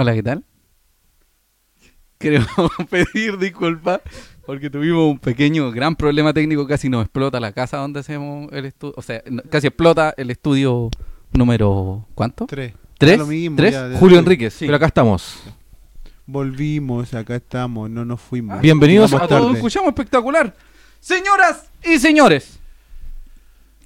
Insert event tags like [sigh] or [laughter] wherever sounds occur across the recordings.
Hola, ¿qué tal? Queremos [laughs] pedir disculpas porque tuvimos un pequeño, gran problema técnico. Casi nos explota la casa donde hacemos el estudio. O sea, no- casi explota el estudio número. ¿Cuánto? Tres. ¿Tres? Da lo mismo, ¿Tres? ya, ya, Julio sí. Enríquez, Sí. pero acá estamos. Volvimos, acá estamos, no nos fuimos. Bienvenidos Llegamos a Todos tarde. escuchamos espectacular. Señoras y señores.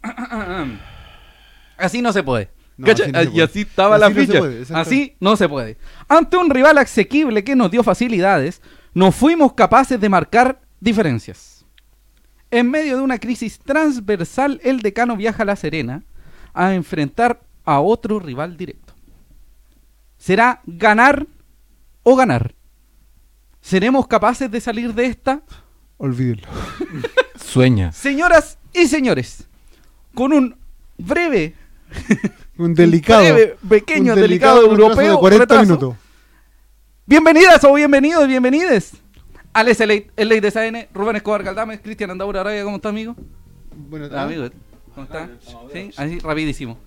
[clears throat] Así no se puede. No, ¿Cacha? así no se y así estaba Así la no ficha. puede, así no se puede. Ante un rival asequible que nos dio facilidades, no fuimos capaces de marcar diferencias. En medio de una crisis transversal, el decano viaja a La Serena a enfrentar a otro rival directo. ¿Será ganar o ganar? ¿Seremos capaces de salir de esta? Olvídenlo. Sueña. Señoras y señores, con un breve, Un delicado. breve, pequeño, un delicado, europeo de 40 retraso. minutos. Bienvenidas o bienvenidos, bienvenides. Alex Elite, el Ley de SAN, Rubén Escobar Galdames, Cristian Andaura Arabia, ¿cómo está, amigo? Bueno, Ah, amigo, ¿cómo está? Sí, así rapidísimo.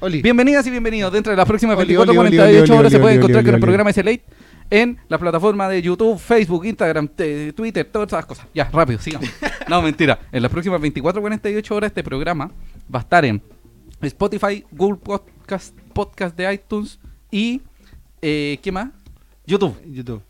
Oli. Bienvenidas y bienvenidos. Dentro de las próximas Oli, 24 oli, oli, 48 oli, horas oli, se puede encontrar oli, con el programa S-Late en la plataforma de YouTube, Facebook, Instagram, te- Twitter, todas esas cosas. Ya, rápido, sigamos. [laughs] No, mentira. En las próximas 24 48 horas este programa va a estar en Spotify, Google Podcast, Podcast de iTunes y eh, ¿qué más? YouTube. YouTube.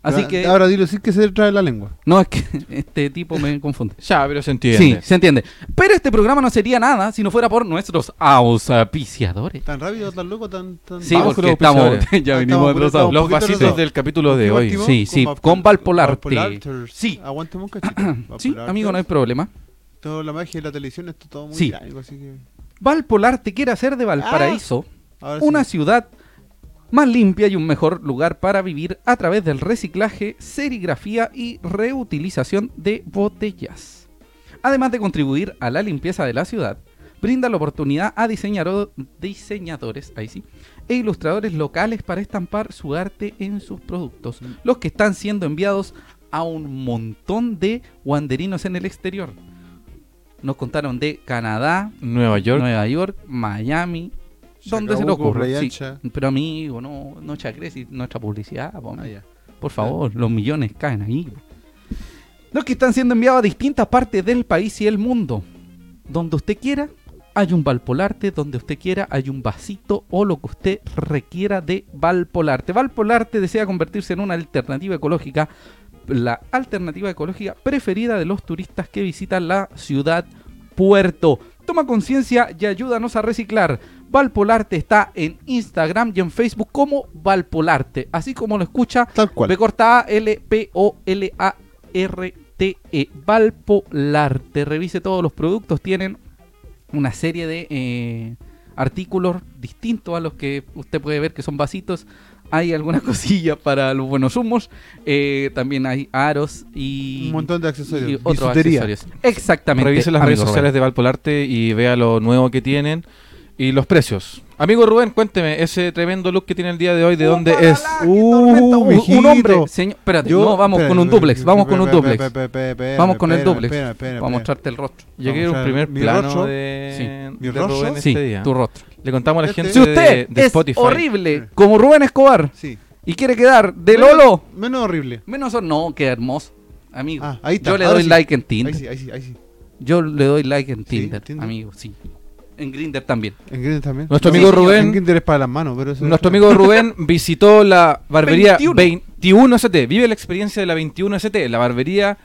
Así Ahora- que Ahora dilo sin que se trae la lengua. no es que [laughs] este tipo me confunde. Ya, pero se Sí, entiende. se entiende. Pero este programa no sería nada si no fuera por nuestros auspiciadores. Tan rápido, tan loco, tan. tan Sí, porque los estamos, [laughs] ya Ah, atrasados. estamos Los poquito vasitos del capítulo de hoy. Sí, sí, Val- con Valpolarte. Sí. Aguantemos un cachito. [clears throat] Sí, amigo, no hay problema. Toda la magia de la televisión, esto todo muy Sí. largo, así que. Valpolarte quiere hacer de Valparaíso Ahora sí. una ciudad más limpia y un mejor lugar para vivir a través del reciclaje, serigrafía y reutilización de botellas. Además de contribuir a la limpieza de la ciudad, brinda la oportunidad a diseñadores ahí sí, e ilustradores locales para estampar su arte en sus productos, los que están siendo enviados a un montón de wanderinos en el exterior. Nos contaron de Canadá, Nueva York. Nueva York, Miami, donde se Chacabuco, ocurre. Sí. Pero amigo, no, no chacres y nuestra publicidad, po, Ah, por favor, los millones caen ahí. Los que están siendo enviados a distintas partes del país y el mundo. Donde usted quiera, hay un Valpolarte, donde usted quiera, hay un vasito o lo que usted requiera de Valpolarte. Valpolarte desea convertirse en una alternativa ecológica, la alternativa ecológica preferida de los turistas que visitan la ciudad puerto. Toma conciencia y ayúdanos a reciclar. Valpolarte está en Instagram y en Facebook como Valpolarte, así como lo escucha Tal cual. B corta A L P O L A R T E Valpolarte. Revise todos los productos, tienen una serie de eh, artículos distintos a los que usted puede ver que son vasitos. Hay algunas [laughs] cosillas para los buenos humos. eh, también hay aros y Un montón de accesorios. y otros Bisutería. accesorios. Exactamente. Revise las amigo redes Rubén. sociales de Valpolarte y vea lo nuevo que tienen y los precios. Amigo Rubén, cuénteme, ese tremendo look que tiene el día de hoy, ¿de dónde ¡Upalala, es? Uh! Un- hombre, señor. Espérate, Yo- no, vamos espera, con un duplex. espera, Vamos con un duplex. espera, espera, espera, Vamos con el duplex. espera, espera, Para espera. mostrarte el rostro. Vamos a un primer mi plano rostro. de, Sí. ¿Mi de rostro? Rubén Sí, este día. tu rostro. Le contamos a la Este. gente Si usted de, de es Spotify. horrible como Rubén Escobar Sí. y quiere quedar de Menos- Lolo, Menos horrible. menos o no, qué hermoso. Amigo, Ah, ahí está, yo le ahora doy sí. like en Ahí Tinder. sí, ahí sí, ahí sí. Yo le doy like en Tinder, Tinder. amigo, sí. En Grinder también. En Grindr también. Nuestro No, amigo Rubén- En Grindr es para las manos, pero eso Nuestro es- amigo Rubén [laughs] visitó la barbería 21. 21. ST. Vive la experiencia de la 21 ST, la barbería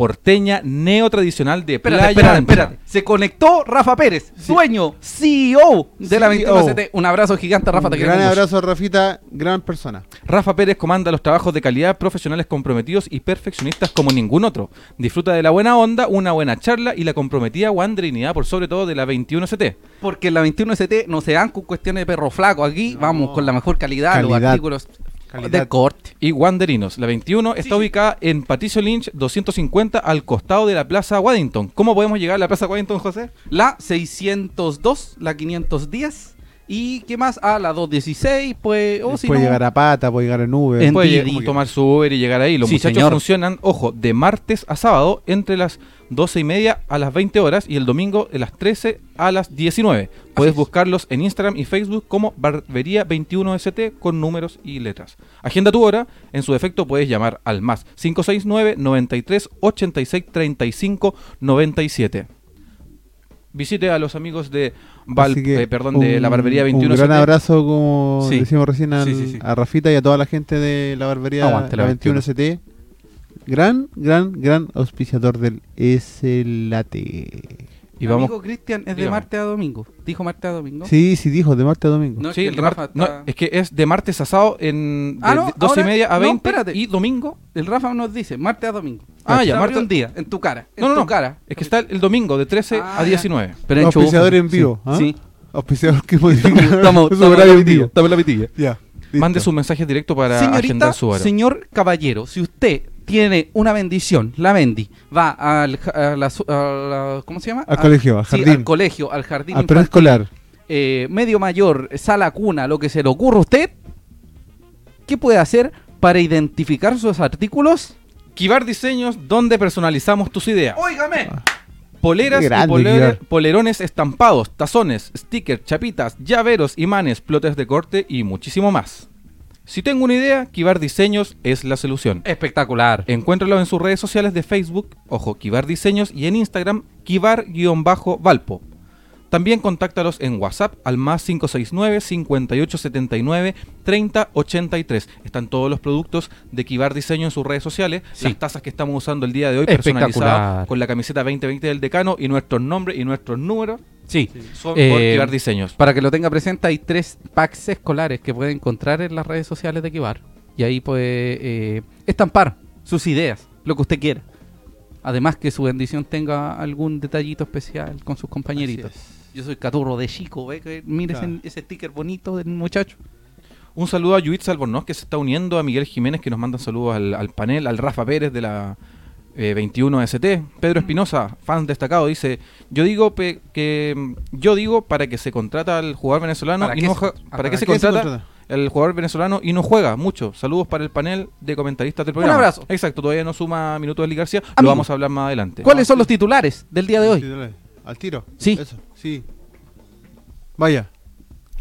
porteña neotradicional de Espérate, Playa espérate, Ancha. espérate. Se conectó Rafa Pérez, dueño, CEO de la CEO. 21CT. Un abrazo gigante, Rafa. Un Te gran queremos abrazo, Rafita. Gran persona. Rafa Pérez comanda los trabajos de calidad, profesionales comprometidos y perfeccionistas como ningún otro. Disfruta de la buena onda, una buena charla y la comprometida wanderinidad por sobre todo de la 21 ST. Porque en la 21ST no se dan con cuestiones de perro flaco. Aquí No. vamos con la mejor calidad, los Calidad. artículos Calidad. de corte. Y Wanderinos, la 21 está sí. ubicada en Patricio Lynch 250 al costado de la Plaza Waddington. ¿Cómo podemos llegar a la Plaza Waddington, José? La 602, la 510 ¿Y qué más? A las 2.16, pues... O si puede no, llegar a pata, puede llegar en Uber. En Puede lle- tomar su Uber y llegar ahí. Los Sí, muchachos señor. funcionan, ojo, de martes a sábado entre las 12 y media a las 20 horas y el domingo de las 13 a las 19. Puedes es. buscarlos en Instagram y Facebook como Barbería21ST con números y letras. Agenda tu hora. En su defecto puedes llamar al más 569 93 86 35 97. Visite a los amigos de Val- que eh, perdón, de la un- Barbería 21 Un gran abrazo, como Sí. decimos recién, al- Sí, sí, sí. a Rafita y a toda la gente de la Barbería Aguante la 21 ST. Gran, gran, gran auspiciador del S-Late. Y vamos Amigo Cristian es de Dígame. martes a domingo. Dijo martes a domingo. Sí, sí, dijo, de martes a domingo. No, es Sí, que el de Rafa mar- no, está- es que es de martes a sábado en de Ah, no, 12 y ahora- media a no, 20 espérate. y domingo. El Rafa nos dice martes a domingo. Ah, ya, martes- un día, en tu cara. En No, no, tu no. cara. Es que está el domingo de 13 Ah, a 19. Pero en Auspiciador en vivo, ¿ah? Sí. Auspiciador que [laughs] modifica Estamos, su estamos en horario la en pitilla, vivo. estamos en la pitilla. Ya. Mande listo. sus mensajes directos para Señorita, agendar su hora. señor caballero, si usted tiene una bendición, la bendi, va al, ja- a la, su- a la- ¿cómo se llama? Al A- colegio, al sí, jardín. al colegio, al jardín Al infantil, preescolar. eh, medio mayor, sala cuna, lo que se le ocurra a usted, ¿qué puede hacer para identificar sus artículos? Kibar Diseños, donde personalizamos tus ideas. ¡Óigame! Poleras y polere- Kibar. polerones estampados, tazones, stickers, chapitas, llaveros, imanes, plotes de corte y muchísimo más. Si tengo una idea, Kibar Diseños es la solución. Espectacular. Encuéntralo en sus redes sociales de Facebook, ojo, Kibar Diseños, y en Instagram, Kibar-Valpo. También contáctalos en WhatsApp al más 569-5879-3083. Están todos los productos de Kibar Diseño en sus redes sociales. Sí. Las tazas que estamos usando el día de hoy, personalizadas con la camiseta 2020 del decano y nuestros nombres y nuestros números Sí. son Eh, por Kibar Diseños. Para que lo tenga presente, hay tres packs escolares que puede encontrar en las redes sociales de Kibar. Y ahí puede eh, estampar sus ideas, lo que usted quiera. Además que su bendición tenga algún detallito especial con sus compañeritos. Yo soy caturro de chico, ¿ve? Que mire Claro. ese, sticker bonito del muchacho. Un saludo a Yuitz Albornoz que se está uniendo, a Miguel Jiménez que nos manda saludos al, al panel, al Rafa Pérez de la eh, 21 ST, Pedro Espinosa, fan destacado, dice, yo digo pe- que mm, yo digo para que se contrata al jugador venezolano ¿Para y no para, para qué se qué se contrata contrata? el jugador venezolano y no juega mucho. Saludos para el panel de comentaristas del programa. abrazo. Exacto, todavía no suma minutos de García, lo vamos a hablar más adelante. ¿Cuáles son los titulares del día de hoy? Al tiro. Sí. Eso, sí. Vaya.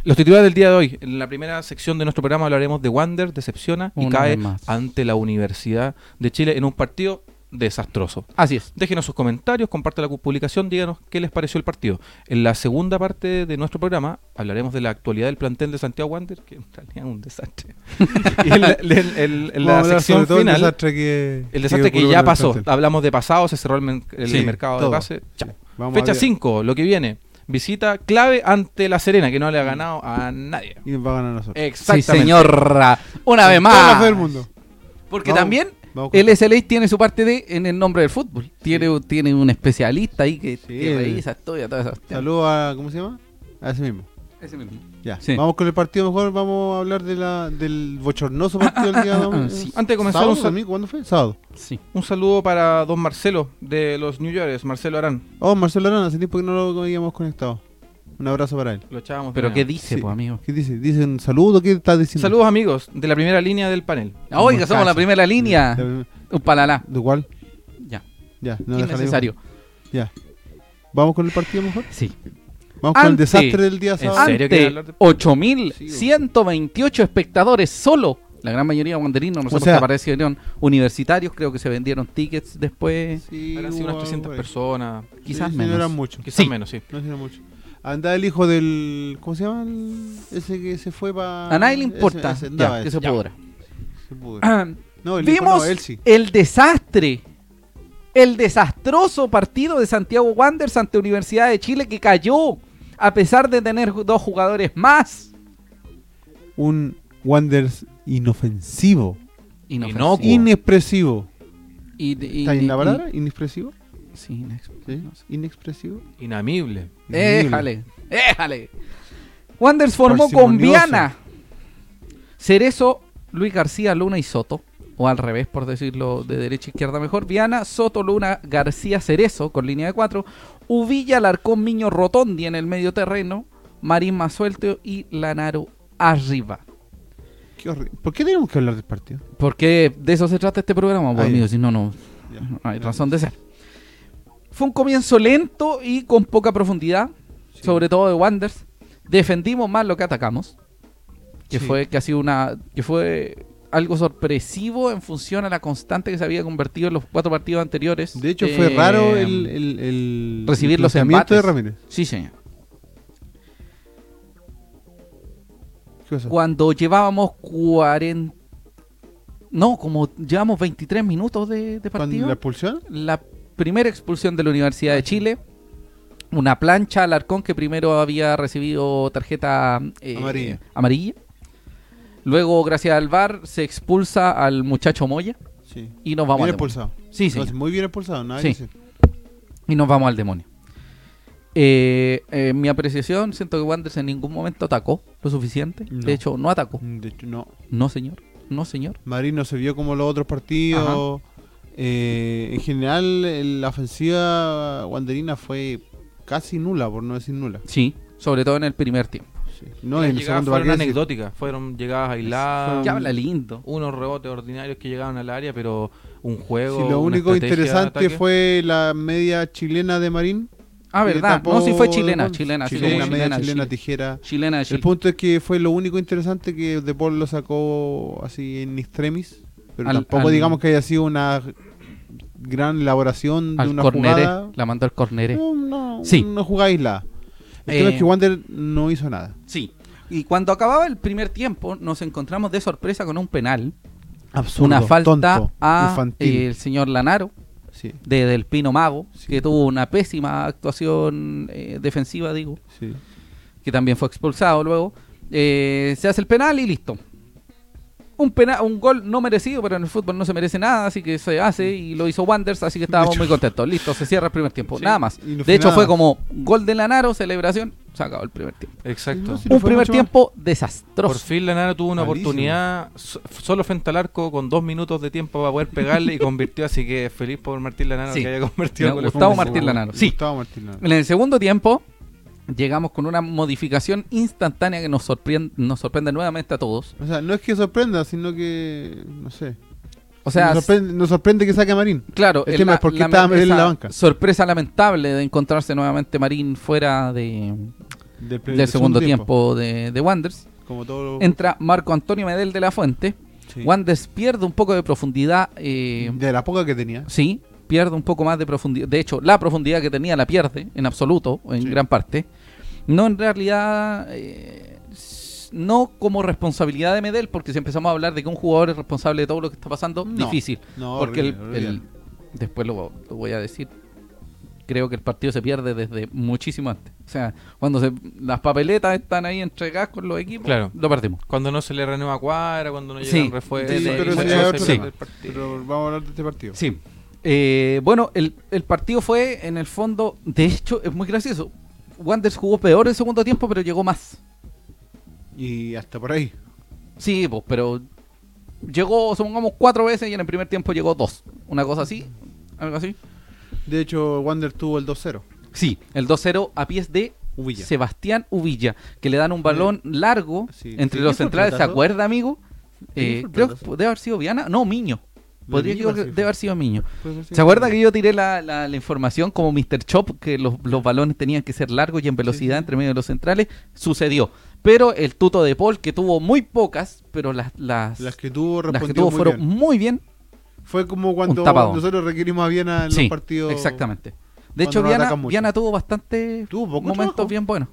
Los titulares del día de hoy. En la primera sección de nuestro programa hablaremos de Wander, decepciona y Una cae vez más. ante la Universidad de Chile en un partido desastroso. Así es. Déjenos sus comentarios, comparte la publicación, díganos qué les pareció el partido. En la segunda parte de nuestro programa hablaremos de la actualidad del plantel de Santiago Wander, que en realidad es un desastre. [laughs] y en la, en- en- en la Vamos a hablar sección sobre todo el final, desastre que, el desastre que ocurrió ya con el pasó. plantel. Hablamos de pasado, se cerró el, men- el Sí, mercado todo. de pase. Chao. Vamos Fecha ver. 5, lo que viene. Visita clave ante La Serena, que no le ha ganado a nadie. Y va a ganar a nosotros. Sí, Exactamente. señora. Una vez más. del mundo. Porque Vamos, también vamos el SLA tiene su parte de en el nombre del fútbol. Tiene, tiene un especialista ahí que, Sí, que revisa todo y todas esas Saludos a. ¿Cómo se llama? A ese mismo. Ese mismo. Ya. Sí. Vamos con el partido mejor. Vamos a hablar de la, del bochornoso partido del día de hoy. [laughs] Sí. Antes de comenzar, ¿Sábado, un, sal- domingo? ¿Cuándo fue? Sábado. Sí. un saludo para don Marcelo de los New Yorkers, Marcelo Arán. Oh, Marcelo Arana, hace tiempo que no lo habíamos conectado. Un abrazo para él. Lo echábamos. Pero ¿qué menos. dice, Sí. pues, amigo? ¿Qué dice? ¿Dice un saludo? ¿Qué estás diciendo? Saludos amigos de la primera línea del panel. Ah, Oiga, somos la primera línea. ¿De Un palalá. de cuál? Ya. Ya, no dejaremos- Innecesario. Ya. ¿Vamos con el partido mejor? Sí. Vamos con el Ante- desastre del día ¿En sábado. Ante hablar de- 8.128 espectadores solo. La gran mayoría wanderinos, nosotros sea- que aparecieron universitarios, creo que se vendieron tickets después. Sí, sido unas hubo 300 algo ahí. personas. Quizás Sí, menos. No eran muchos. Quizás Sí. menos, sí. No eran muchos. Anda el hijo del. ¿Cómo se llama? El- ese que se fue para. A nadie le importa. Ese, ese, Ya, andaba que se pudra. Se pudra. No, el hijo Vimos no, él sí. el desastre, el desastroso partido de Santiago Wanderers ante Universidad de Chile que cayó a pesar de tener dos jugadores más. Un Wanderers inofensivo. Inofensivo. Inexpresivo. Y- y- ¿Está bien la y- palabra? ¿Inexpresivo? Sí, inex- ¿Sí? ¿Inexpresivo? Inamible. Éjale, éjale. Wanderers formó con. Viana, Cerezo, Luis García, Luna y Soto. O al revés, por decirlo de derecha a izquierda mejor. Viana, Soto, Luna, García, Cerezo con línea de cuatro. Uvilla, Larcón, Miño, Rotondi en el medio terreno. Marín más suelto y Lanaro arriba. Qué. ¿Por qué tenemos que hablar del partido? Porque de eso se trata este programa, pues, amigo, si no, no, Ya. no hay razón de ser. Fue un comienzo lento y con poca profundidad, Sí. sobre todo de Wanders. Defendimos más lo que atacamos, que Sí. fue que ha sido una que fue algo sorpresivo en función a la constante que se había convertido en los cuatro partidos anteriores. De hecho, fue Eh, raro el, el, el- recibir el los planteamiento de embates. Ramírez. Sí, señor. Cuando llevábamos 40 no, como llevamos 23 minutos de, de ¿Cuándo partido. la expulsión? la primera expulsión de la Universidad de Chile. Una plancha al arcón que primero había recibido tarjeta eh, Amarilla. amarilla. Luego, gracias al VAR, se expulsa al muchacho Moya Sí. y nos vamos bien al demonio. expulsado. Sí, sí. Muy bien expulsado, nada Sí. que. Y nos vamos al demonio. Eh, en mi apreciación, siento que Wanderers en ningún momento atacó lo suficiente. No. De hecho, no atacó. De hecho, no. No, señor. No, señor. Madrid no se vio como los otros partidos. Eh, en general, la ofensiva wanderina fue casi nula, por no decir nula. Sí, sobre todo en el primer tiempo. Sí. No, en el segundo fueron anecdóticas, fueron llegadas aisladas, Ya habla lindo. unos rebotes ordinarios que llegaban al área, pero un juego. Sí, lo una único interesante fue la media chilena de Marín. Ah, verdad. tapó No, sí fue chilena. Chilena, Chilena, media chilena, chilena, Chile. tijera. Chilena de El punto es que fue lo único interesante que De Paul lo sacó así en extremis. Pero Al- tampoco al- digamos que haya sido una gran elaboración de al una corneré. jugada. La mandó al corneré. No, no, Sí. una jugada aislada. El Eh, tema es que Wander no hizo nada. Sí. Y cuando acababa el primer tiempo, nos encontramos de sorpresa con un penal. Absurdo, una falta tonto, a eh, el señor Lanaro, sí, de Del Pino Mago, Sí. que tuvo una pésima actuación eh, defensiva, digo, sí. que también fue expulsado luego. Eh, se hace el penal y listo. Un, pena, un gol no merecido, pero en el fútbol no se merece nada, así que se hace y lo hizo Wanders, así que estábamos muy contentos. Listo, se cierra el primer tiempo, Sí, nada más. no De fue hecho, nada fue como gol de Lanaro, celebración, se acabó el primer tiempo. Exacto. No, sí. no Un primer tiempo Por desastroso. fin Lanaro tuvo una Malísimo. oportunidad so- solo frente al arco con dos minutos de tiempo para poder pegarle y convirtió, así que feliz por Martín Lanaro Sí. que haya convertido Gustavo Martín Lanaro. Sí. Gustavo Martín Lanaro. En el segundo tiempo, llegamos con una modificación instantánea que nos sorprende, nos sorprende nuevamente a todos. O sea, no es que sorprenda, sino que. No sé. O sea, nos, sorprende, nos sorprende que saque a Marín. claro, el tema es por qué estaba en la banca. Sorpresa lamentable de encontrarse nuevamente Marín fuera de, Del, del segundo tiempo, de, de Wanderers. Como todo. lo- Entra Marco Antonio Medel de la Fuente. sí. Pierde un poco de profundidad. eh, De la poca que tenía. Sí, pierde un poco más de profundidad. De hecho, la profundidad que tenía la pierde en absoluto, en Sí. gran parte. No en realidad, eh, no como responsabilidad de Medel, porque si empezamos a hablar de que un jugador es responsable de todo lo que está pasando, No. difícil. No, porque el- horrible, el, después lo, lo voy a decir. Creo que el partido se pierde desde muchísimo antes. O sea, cuando se, las papeletas están ahí entregadas con los equipos, Claro. lo perdimos. Cuando no se le renueva cuadra, cuando no Sí. llegan refuerzos. Sí, Sí, pero sí, sí, sí, sí. Pero vamos a hablar de este partido. Sí. Eh, bueno, el, el partido fue en el fondo, de hecho, es muy gracioso. Wanderers jugó peor el segundo tiempo, pero llegó más. Y hasta por ahí. Sí, pues, pero llegó, supongamos, cuatro veces y en el primer tiempo llegó dos. Una cosa así, algo así. De hecho, Wander tuvo el 2-0. Sí, el 2-0 a pies de Uvilla. Sebastián Uvilla, que le dan un balón largo Sí. entre ¿Sí? los ¿Quién fue el centrales. ¿Se acuerda, amigo? ¿Quién Eh, creo que debe haber sido Viana. No, Miño. Podría que debe haber sido Miño. ¿Se acuerda que yo tiré la, la- la información como Mr. Chop, que los, los balones tenían que ser largos y en velocidad sí. entre medio de los centrales? Sucedió. Pero el tuto de Paul, que tuvo muy pocas, pero las, las, Las que tuvo las que tuvo muy fueron bien. muy bien. Fue como cuando nosotros requerimos a Viena en Sí, los partidos. exactamente. De hecho, Viana. Viana tuvo bastante Tuvo momentos trabajo. bien buenos.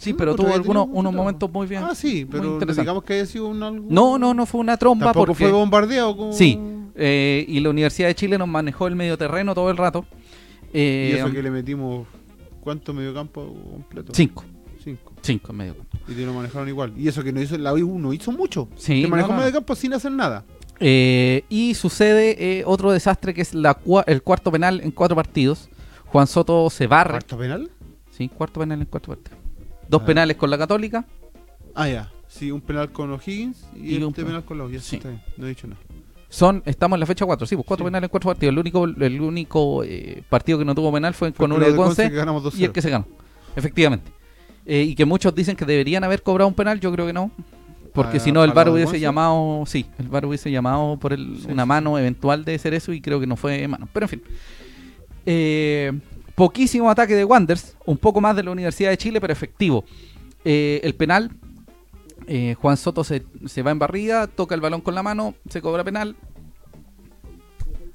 Sí, Mm, pero otra tuvo algunos unos momentos muy bien. Ah, sí, pero digamos que haya sido un algo. No, no, no fue una Tampoco porque... fue bombardeado como. Sí, eh, y la Universidad de Chile nos manejó el medio terreno todo el rato. Y Eh, eso que le metimos. ¿Cuánto mediocampo completo? Cinco. Cinco. Cinco en medio campo. Y te lo manejaron igual. Y eso que no hizo, la U no hizo mucho. Sí, Te manejó no, no, medio campo sin hacer nada. Eh, y sucede eh, otro desastre que es la cua- el cuarto penal en cuatro partidos. Juan Soto se barre. ¿Cuarto penal? Sí, cuarto penal en cuatro partidos. Dos Ah. penales con la Católica. Ah, ya. Sí, un penal con O'Higgins y, Y este un pe- penal con los. Sí. No he dicho nada. Son, estamos en la fecha 4, sí, pues cuatro Sí. penales en cuatro partidos. El único, el único eh, partido que no tuvo penal fue Fue con uno de Conce Conce que ganamos 2-0. y el que se ganó. Efectivamente. Eh, y que muchos dicen que deberían haber cobrado un penal, yo creo que no. Porque Ah, si no, el VAR hubiese Monse. llamado, sí, el VAR hubiese llamado por el- Sí, una sí, mano eventual de ser eso y creo que no fue mano. Pero en fin. Eh, poquísimo ataque de Wanders, un poco más de la Universidad de Chile, pero efectivo. Eh, el penal, eh, Juan Soto se, se va en barriga, toca el balón con la mano, se cobra penal.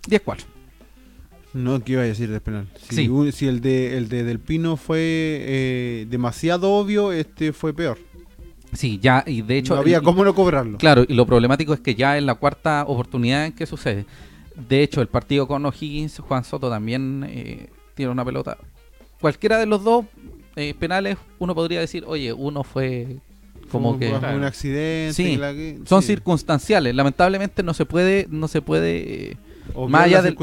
10-4. No, ¿qué iba a decir del penal? Si, Sí. un- si el de el de Del Pino fue eh, demasiado obvio, este fue peor. Sí, ya, y de hecho. no había cómo no cobrarlo. Claro, y lo problemático es que ya es la cuarta oportunidad en que sucede. De hecho, el partido con O'Higgins, Juan Soto también eh, tiene una pelota. Cualquiera de los dos eh, penales, uno podría decir, oye, uno fue como Fue que... un, accidente. Sí, la que- Son sí. circunstanciales. Lamentablemente no se puede, no se puede, eh, más allá del-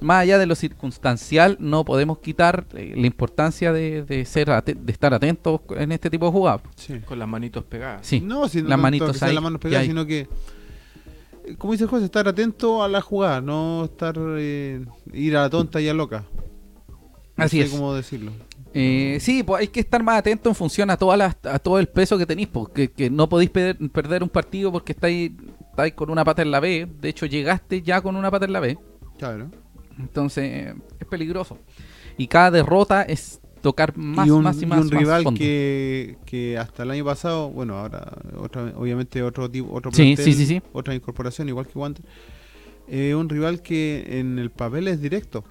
más allá de lo circunstancial, no podemos quitar eh, la importancia de, de ser de estar atentos en este tipo de jugadas. Sí. Con las manitos pegadas. Sí, No, si no las manitos ahí, las manos pegadas, sino que, como dice el juez, estar atento a la jugada, no estar eh, ir a la tonta y a loca. No Así sé es. cómo decirlo. Eh, sí, pues hay que estar más atento en función a todas las, a todo el peso que tenéis, porque que no podéis perder, perder un partido porque estáis, estáis con una pata en la B. De hecho, llegaste ya con una pata en la B. Claro. Entonces, es peligroso. Y cada derrota es tocar más, y un, más y y más, un más rival fondo. que, que hasta el año pasado, bueno, ahora otra, obviamente otro tipo, otro Sí, plantel, sí, sí, sí. otra incorporación, igual que Wander. Eh, un rival que en el papel es directo,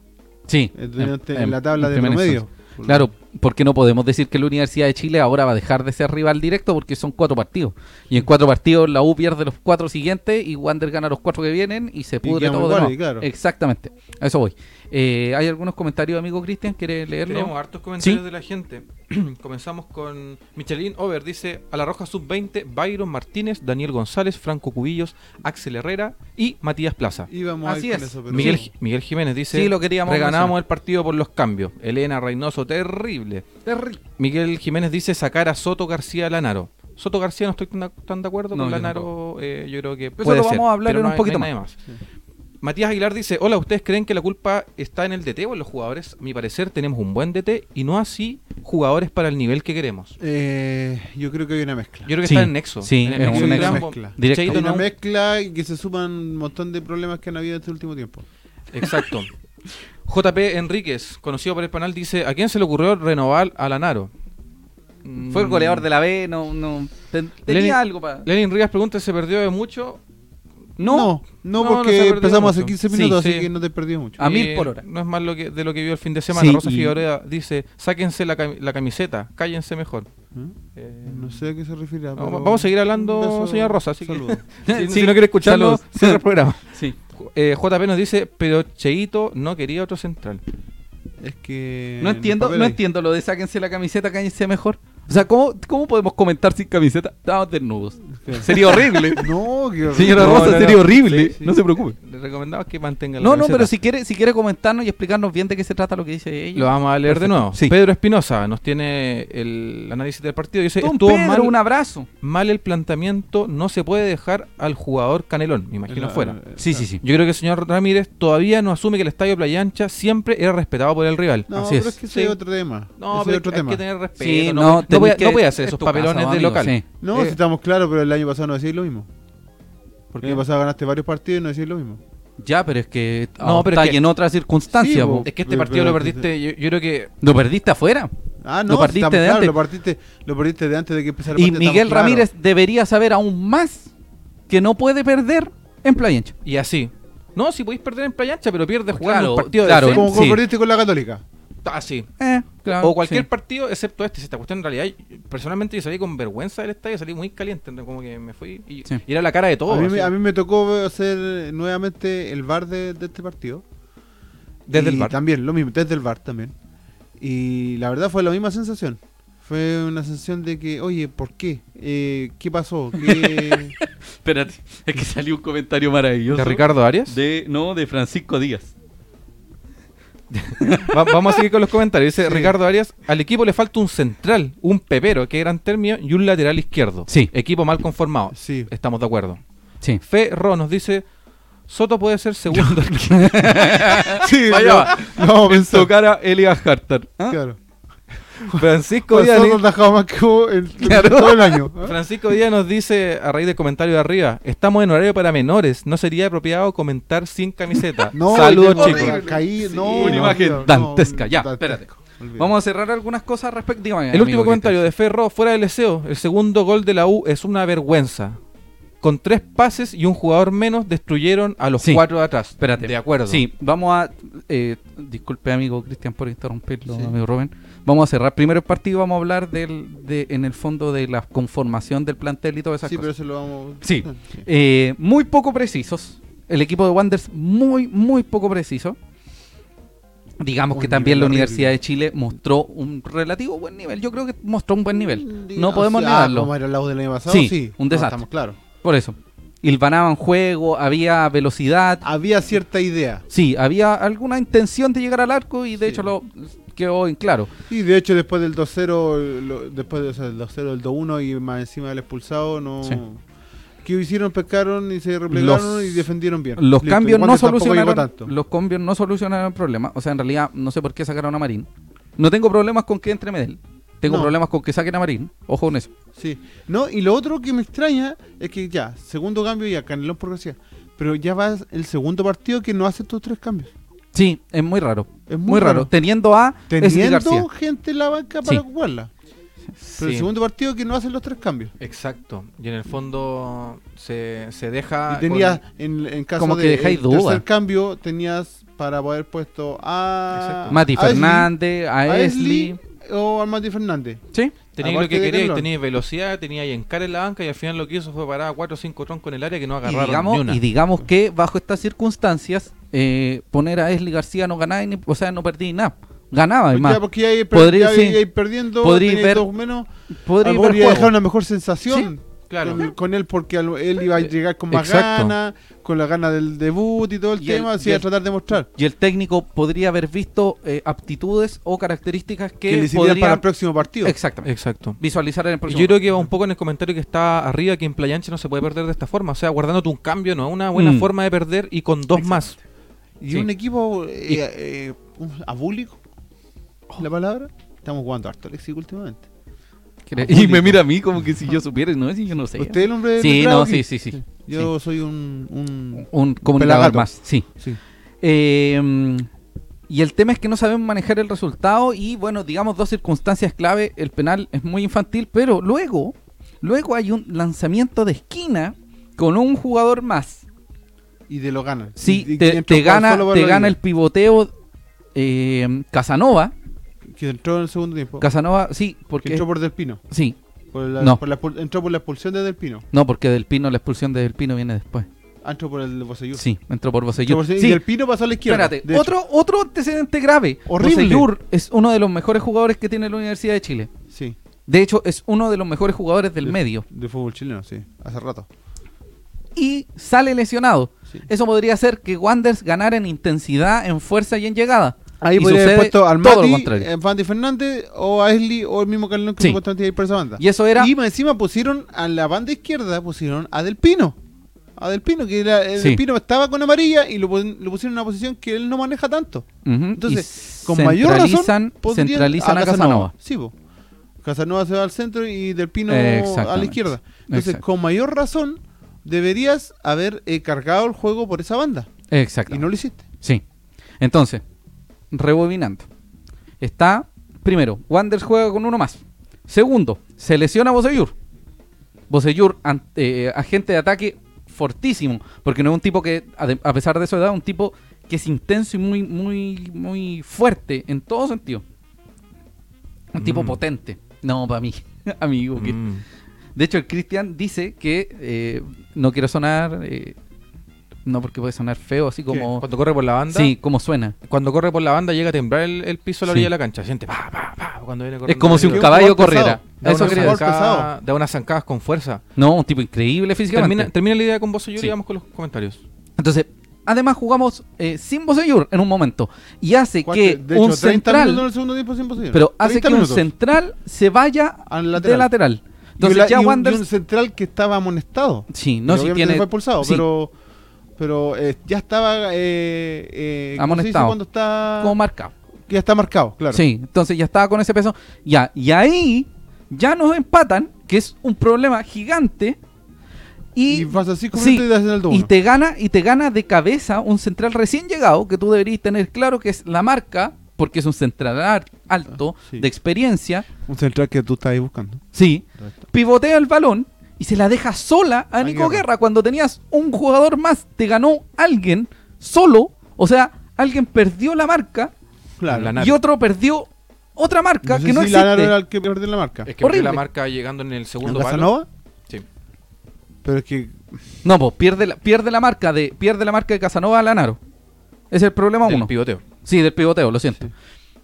Sí, en, en- la tabla en de promedio. Claro, porque no podemos decir que la Universidad de Chile ahora va a dejar de ser rival directo porque son cuatro partidos. Y en cuatro partidos la U pierde los cuatro siguientes y Wander gana los cuatro que vienen y se pudre todo de claro. Exactamente, a eso voy. Eh, ¿Hay algunos comentarios, amigo Cristian? ¿Quiere leerlo? Tenemos hartos comentarios Sí. de la gente. [clears throat] Comenzamos con Michelin Over. Dice: A la Roja Sub-20, Byron Martínez, Daniel González, Franco Cubillos, Axel Herrera y Matías Plaza. Íbamos a ir Así con es. eso, pero Miguel, sí. Miguel Jiménez dice: Sí, lo queríamos Reganamos mencionar. el partido por los cambios. Elena Reynoso, terrible. Terri- Miguel Jiménez dice: Sacar a Soto García Lanaro. Soto García no estoy tan, de acuerdo No, con yo Lanaro. eh, yo creo que puede eso lo ser, vamos a hablar en no un poquito hay más. nadie Matías Aguilar dice, hola, ¿ustedes creen que la culpa está en el DT o en los jugadores? A mi parecer tenemos un buen DT y no así jugadores para el nivel que queremos. Eh, yo creo que hay una mezcla. Yo creo que Sí, está en nexo. sí, en el es nexo un de nexo. ambos. Mezcla. Hay no- una mezcla y que se suman un montón de problemas que han habido este último tiempo. Exacto. JP Enríquez, conocido por el panel, dice, ¿a quién se le ocurrió renovar a Lanaro? Mm, Fue el goleador de la B, no, no ten- tenía Lenin- algo para... Lenin Rivas pregunta, ¿se perdió de mucho? No, no, porque empezamos hace mucho. 15 Sí, minutos, sí. así que no te perdí mucho. A mil Eh, por hora. No es más lo que, de lo que vio el fin de semana. Sí, Rosa y- Figueroa dice, sáquense la, cami- la camiseta, cállense mejor. ¿Eh? Eh, No sé a qué se refiere. No, pero- vamos a seguir hablando, un beso, señor Rosa, así que- saludos. [laughs] si, no quiere escucharlo, cierra el programa. Sí. Eh, JP nos dice, pero Cheito no quería otro central. Es que. No entiendo, no entiendo lo de sáquense la camiseta, cállense mejor. O sea, ¿cómo, cómo podemos comentar sin camiseta? Estamos desnudos. Sería horrible. [laughs] No, qué horrible. Señora No, Rosa, no, sería no. horrible. Sí, sí. No se preocupe. Le recomendamos que mantenga la No, no, camiseta. pero si quiere, si quiere comentarnos y explicarnos bien de qué se trata lo que dice ella. Lo vamos a leer de nuevo. Sí. Pedro Espinosa nos tiene el análisis del partido. Dice, Don estuvo Pedro, mal, un abrazo. mal el planteamiento, no se puede dejar al jugador Canelón, me imagino La- fuera. Sí, claro. sí, sí. Yo creo que el señor Ramírez todavía no asume que el estadio Playa Ancha siempre era respetado por el rival. No, Así pero es. es que ese es otro tema. No, Ese pero es otro hay tema. que tener respeto. Sí, no, no, puede, que- no puede hacer es esos papelones de amigo, local. sí. No, Eh, si estamos claros, pero el año pasado no decís lo mismo. ¿por El año pasado ganaste varios partidos y no decís lo mismo. Ya, pero es que No, pero está es que- en otra circunstancia. Sí, po. po. Es que este Pero- partido lo perdiste, yo, yo creo que... Lo perdiste afuera. Ah, Lo no, partiste estamos de claros, antes. Lo partiste, lo partiste de antes de que empezara el Y partido, Miguel. Ramírez debería saber aún más que no puede perder en Playa Ancha. Y así. No, si podéis perder en Playa Ancha, pero pierdes Pues jugando claro, un partido claro, de Como como Sí. perdiste con la Católica. Así. Eh, claro, O cualquier sí. partido, excepto este. Si esta cuestión en realidad, yo- personalmente yo salí con vergüenza del estadio, salí muy caliente, como que me fui y, Sí. y era la cara de todo. a, mí, me- a mí me tocó hacer nuevamente el VAR de, de este partido. Desde el Y VAR. También, lo mismo, desde el VAR también. Y la verdad fue la misma sensación. Fue una sensación de que, oye, ¿por qué? Eh, ¿Qué pasó? ¿Qué... [laughs] Espérate, es que salió un comentario maravilloso. ¿De Ricardo Arias? De, no, de Francisco Díaz. [laughs] Va- vamos a seguir con los comentarios. Dice Sí. Ricardo Arias, al equipo le falta un central, un pepero, que gran término, y un lateral izquierdo. Sí. Equipo mal conformado. sí. Estamos de acuerdo. Sí. Fe Ro nos dice, Soto puede ser segundo. [laughs] Sí, Vaya vamos a En su cara, Elias Hartar. ¿Ah? Claro. Francisco Díaz, Nosotros en Claro. todo el año. ¿eh? Francisco Díaz nos dice, a raíz del comentario de arriba, estamos en horario para menores, no sería apropiado comentar sin camiseta. No, Saludos no, chicos. ca- Caí, no, una no, imagen no, dantesca. Ya, dantesco. espérate. Olvídate. Vamos a cerrar algunas cosas respecto. dígame, El último comentario de Ferro, fuera del deseo, el segundo gol de la U es una vergüenza. Con tres pases y un jugador menos destruyeron a los Sí. cuatro de atrás. Espérate. De acuerdo. Sí, vamos a. eh, disculpe, amigo Cristian, por interrumpirlo, Sí. amigo Rubén. Vamos a cerrar primero el partido. Vamos a hablar del, de, en el fondo de la conformación del plantel y todas esas Sí, pero cosas. eso lo vamos. Sí. [laughs] Eh, muy poco precisos. El equipo de Wanderers muy, muy poco preciso. Digamos Un que también la nivel Universidad horrible. de Chile mostró un relativo buen nivel. Yo creo que mostró un buen nivel. Diga- No podemos o sea, negarlo. Como era el lado del año pasado, Sí, sí. un no, desastre. estamos claros. Por eso. Hilvanaban juego, había velocidad. Había cierta idea. Sí, había alguna intención de llegar al arco y de Sí. hecho lo quedó en claro. Y de hecho, después del 2-0, lo- después de, o sea, del 2-0, del 2-1 y más encima del expulsado, no. Sí. ¿Qué hicieron? Pescaron y se replegaron Los- y defendieron bien. Los Listo, cambios no solucionaron tanto. los cambios no solucionaron el problema. O sea, en realidad no sé por qué sacaron a Marín. No tengo problemas con que entre Medel. Tengo No. problemas con que saquen a Marín. Ojo con eso. Sí. No, y lo otro que me extraña es que ya, segundo cambio ya, Canelón por gracia. Pero ya va el segundo partido que no hace estos tres cambios. Sí, es muy raro. Es Muy, raro. Teniendo a Teniendo gente en la banca para Sí. jugarla. Pero Sí. el segundo partido que no hacen los tres cambios. Exacto. Y en el fondo se, se deja... y tenías, con- en, en caso Como que de dejáis el duda. tercer cambio, tenías para poder puesto a Exacto. Mati a Fernández, a, a Esli. O a Mati Fernández. Sí. Teníais lo que Canelón. teníais velocidad, teníais a Yencar en la banca y al final lo que hizo fue parar a 4 o 5 troncos en el área que no Y agarraron digamos, ni una. y digamos que bajo estas circunstancias, eh, poner a Esli García no ganaba, ni- o sea, no perdí nada. Ganaba, Porque, además. ya- porque ya, iba per- Podría- ya sí. iba perdiendo, Podría ver- dos menos. Podría ver dejar una mejor sensación Claro. con, con él porque él iba a llegar con más ganas, con la gana del debut y todo el Y tema, así a tratar de mostrar. Y el técnico podría haber visto eh, aptitudes o características que, Que, le sirvían podría para el próximo partido. exactamente Exacto. visualizar en el próximo. yo creo que va un poco en el comentario que está arriba, que en Playa Ancha no se puede perder de esta forma. O sea, guardándote un cambio no es una buena Mm. forma de perder y con dos más. Y Sí. un equipo eh, Y- eh, un- abúlico, la palabra. Estamos jugando harto Alexis últimamente. Y me mira a mí como que si yo supiera, no si yo no sé. ¿Usted es el hombre Sí, no, aquí? sí, sí, sí. Yo soy un, un- Un comunicador más, sí. sí. Eh, y el tema es que no sabemos manejar el resultado y bueno, digamos dos circunstancias clave, el penal es muy infantil, pero luego, luego hay un lanzamiento de esquina con un jugador más. Y de lo ganan. Sí, Y- te, te gana, te gana el pivoteo eh, Casanova. Que entró en el segundo tiempo. Casanova, sí, que porque entró por Del Pino. sí, Por la- No. por la expul- entró por la expulsión de Del Pino. no, porque del Pino la expulsión de del Pino viene después. Ah, entró por el Bosellur. Sí, entró por Bosellur. Sí, Y Del Pino pasó a la izquierda. espérate, otro otro antecedente grave. Horrible. Bosellur es uno de los mejores jugadores que tiene la Universidad de Chile. Sí. De hecho, es uno de los mejores jugadores del De- medio. De fútbol chileno, sí. Hace rato. Y sale lesionado. Sí. Eso podría hacer que Wanders ganara en intensidad, en fuerza y en llegada. Ahí podría haber puesto al Mati, eh, Fandi Fernández o a Esli o el mismo Carlón que Sí. supuestamente ir por esa banda. Y eso era. Y encima pusieron a la banda izquierda, pusieron a Del Pino. A Del Pino, que era, el Sí. Del Pino estaba con amarilla y lo, pusieron en una posición que él no maneja tanto. Entonces, y con mayor razón, centralizan, a Casanova. Sí, po. Casanova se va al centro y Del Pino Eh, a la izquierda. Entonces, con mayor razón, deberías haber eh, cargado el juego por esa banda. Exacto. Y no lo hiciste. Sí. Entonces, rebobinando. Está, primero, Wanders juega con uno más. Segundo, se lesiona Bosellur. Bosellur, an- eh, agente de ataque fortísimo, porque no es un tipo que, a pesar de su edad, es un tipo que es intenso y muy, muy, muy fuerte en todo sentido. Un tipo Mm. potente. No, para mí, [laughs] amigo. que- Mm. De hecho, el Cristian dice que eh, no quiero sonar, eh, no porque puede sonar feo, así como... Cuando corre por la banda, Sí, como suena. cuando corre por la banda llega a temblar el, el piso a la Sí. orilla de la cancha. Siente pa, pa, pa, cuando viene Es como si un caballo corriera. da, Eso unas zancadas, da unas zancadas con fuerza. No, un tipo increíble físicamente. Termina, termina la idea con vos y yo Sí. y vamos con los comentarios. Entonces, además jugamos eh, sin Bosellur en un momento. Y hace que de hecho, un 30 minutos en central, el segundo tiempo pero hace 30 que un central se vaya Al de lateral. Y Entonces la- ya y un, Wanderers- y un central que estaba amonestado. Sí, no, si tiene... fue expulsado, sí, pero pero eh, ya estaba eh, eh, ¿cómo se dice Amonestado. cuando está como marcado. Ya está marcado, claro. Sí, entonces ya estaba con ese peso. Ya, y ahí ya nos empatan, que es un problema gigante. Y, Y pasa cinco sí, minutos y te hacen el 2 y te gana y te gana de cabeza un central recién llegado que tú deberías tener claro que es la marca porque es un central alto Ah, sí. de experiencia Un central que tú estás ahí buscando. sí pivotea el balón y se la deja sola a Nico Guerra. Guerra cuando tenías un jugador más te ganó alguien solo o sea alguien perdió la marca Claro. La y otro perdió otra marca sé que no si Lanaro existe era el que perdió la marca. Es que perdió la marca llegando en el ¿En segundo palo. Casanova? Sí. Pero es que no pues pierde la, pierde la marca de pierde la marca de Casanova a Lanaro es el problema Del uno pivoteo. Sí, del pivoteo, lo siento.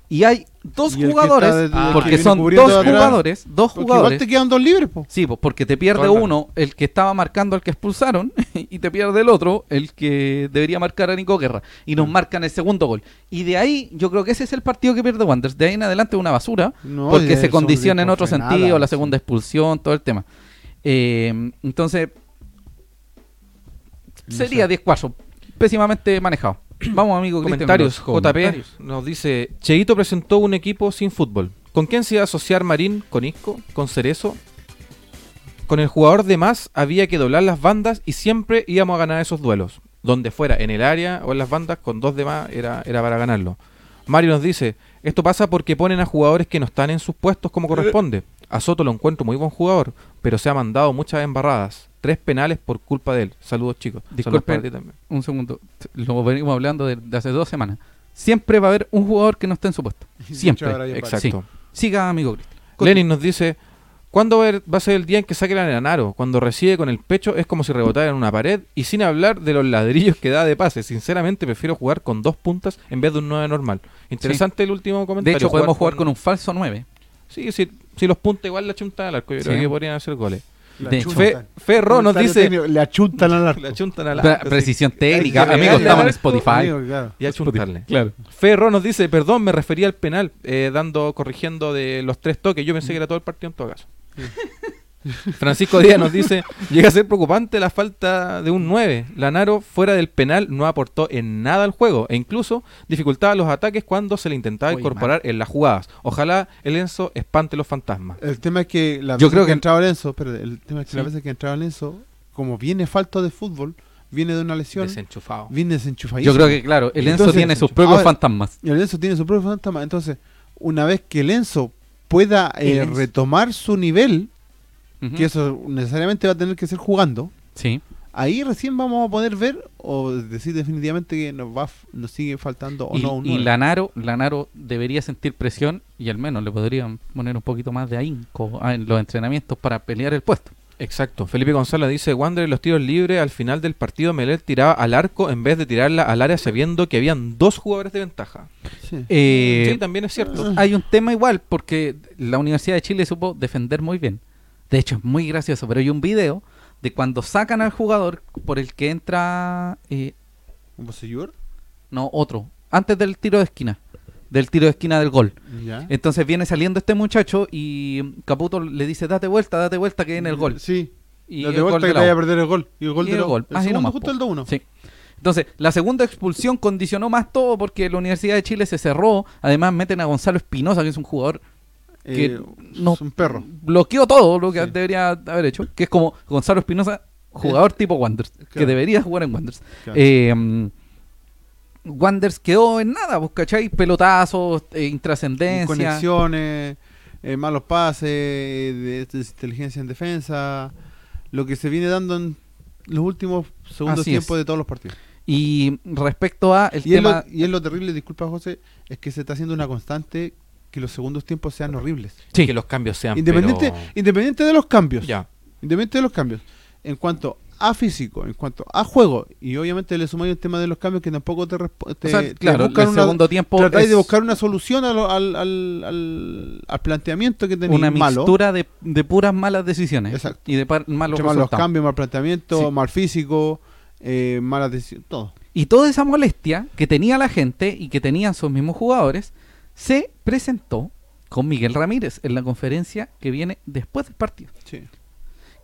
Y hay dos Y jugadores, Ah, porque son dos jugadores, dos porque igual jugadores. te quedan dos libres, po. Sí, pues porque te pierde Todo uno, el que estaba marcando al que expulsaron, [laughs] y te pierde el otro, el que debería marcar a Nico Guerra. Y nos marcan el segundo gol. Y de ahí, yo creo que ese es el partido que pierde Wanderers. De ahí en adelante una basura, No, porque se condiciona en otro sentido, nada, la sí. segunda expulsión, todo el tema. Eh, entonces, sería 10-4, pésimamente manejado. [clears throat] Vamos, amigo. Comentarios. JP comentarios. nos dice: Cheito presentó un equipo sin fútbol. ¿Con quién se iba a asociar Marín? ¿Con Isco? ¿Con Cerezo? Con el jugador de más había que doblar las bandas y siempre íbamos a ganar esos duelos. Donde fuera, en el área o en las bandas, con dos de más era, era para ganarlo. Mario nos dice: Esto pasa porque ponen a jugadores que no están en sus puestos como corresponde. A Soto lo encuentro muy buen jugador, pero se ha mandado muchas embarradas. Tres penales por culpa de él. Saludos, chicos. Saludos Disculpen. también. un segundo, lo venimos hablando de, de hace dos semanas. Siempre va a haber un jugador que no esté en su puesto. [laughs] Siempre. Exacto. Siga, amigo Cristian. Lenin nos dice, ¿cuándo va a a ser el día en que saque la Nanaro? Cuando recibe con el pecho es como si rebotara en una pared y sin hablar de los ladrillos que da de pase. Sinceramente prefiero jugar con dos puntas en vez de un 9 normal. Interesante el último De comentario. hecho, podemos jugar con un falso 9. Sí, sí, si los punta igual la chuntan al arco, yo Sí. creo que podrían hacer goles. De. Fe, Ferro nos dice... técnico, Le achuntan al arco. La chuntan al Pre- arco, sí. precisión técnica. Hay que Amigo, pegarle estamos en Spotify. Amigo, claro. Y a chuntarle. Claro. Ferro nos dice, perdón, me refería al penal, eh, dando, corrigiendo de los tres toques. Yo pensé que era todo el partido en todo caso. Francisco Díaz nos dice, llega a ser preocupante la falta de un 9. Lanaro fuera del penal no aportó en nada al juego e incluso dificultaba los ataques cuando se le intentaba incorporar en las jugadas. Ojalá el Enzo espante los fantasmas. El tema es que la Yo veces creo que- entraba Lenzo, espérate, el tema es que Sí. la veces que entraba Lenzo, como viene falto de fútbol, viene de una lesión, Desenchufado. viene desenchufadísimo. Yo creo que, claro, el Enzo tiene sus propios fantasmas. El Lenzo tiene su propio fantasma. Entonces, una vez que el Enzo pueda eh, El Enzo. retomar su nivel, Que eso necesariamente va a tener que ser jugando, Sí. ahí recién vamos a poder ver o decir definitivamente que nos va nos sigue faltando o Y, no un y. Lanaro, Lanaro debería sentir presión y al menos le podrían poner un poquito más de ahínco en los entrenamientos para pelear el puesto. Exacto. Felipe González dice, Wander los tiros libres al final del partido Meler tiraba al arco en vez de tirarla al área sabiendo que habían dos jugadores de ventaja. Sí. Eh, sí, también es cierto. hay un tema igual porque la Universidad de Chile supo defender muy bien. De hecho, es muy gracioso, pero hay un video de cuando sacan al jugador por el que entra, eh, ¿Un Bosellur? no, otro, antes del tiro de esquina, del tiro de esquina del gol. Ya. Entonces viene saliendo este muchacho y Caputo le dice, date vuelta, date vuelta que viene el gol. Sí. Y Date el vuelta gol que de la vaya a perder el gol. Y el gol Y de el gol. El segundo nomás, justo el 2-1. Sí. Entonces, la segunda expulsión condicionó más todo porque la Universidad de Chile se cerró. Además, meten a Gonzalo Espinosa, que es un jugador que Eh, no- es un perro. bloqueó todo lo que Sí. debería haber hecho. Que es como Gonzalo Espinosa, jugador tipo Wanderers, que debería jugar en Wanderers. Claro. Eh, mm, Wanderers quedó en nada, pues, ¿cachai? Pelotazos, eh, intrascendencia. Conexiones, eh, malos pases, eh, de- desinteligencia en defensa. Lo que se viene dando en los últimos segundos Así tiempos es. de todos los partidos. Y respecto a el Y es, tema... lo, y es lo terrible, disculpa José, es que se está haciendo una constante que los segundos tiempos sean horribles. Sí. Que los cambios sean... Independiente, pero- independiente de los cambios. Ya. Independiente de los cambios. En cuanto a físico, en cuanto a juego, y obviamente le sumáis el tema de los cambios que tampoco te, te, o sea, te claro, el buscan una- segundo tiempo tratáis es de buscar una solución a lo- al, al, al, al planteamiento que tenéis una malo. mixtura de, de puras malas decisiones Exacto. y de par- malos resultados. cambios, mal planteamiento, Sí. mal físico, eh, malas decisiones, todo. Y toda esa molestia que tenía la gente y que tenían sus mismos jugadores se presentó con Miguel Ramírez en la conferencia que viene después del partido. Sí.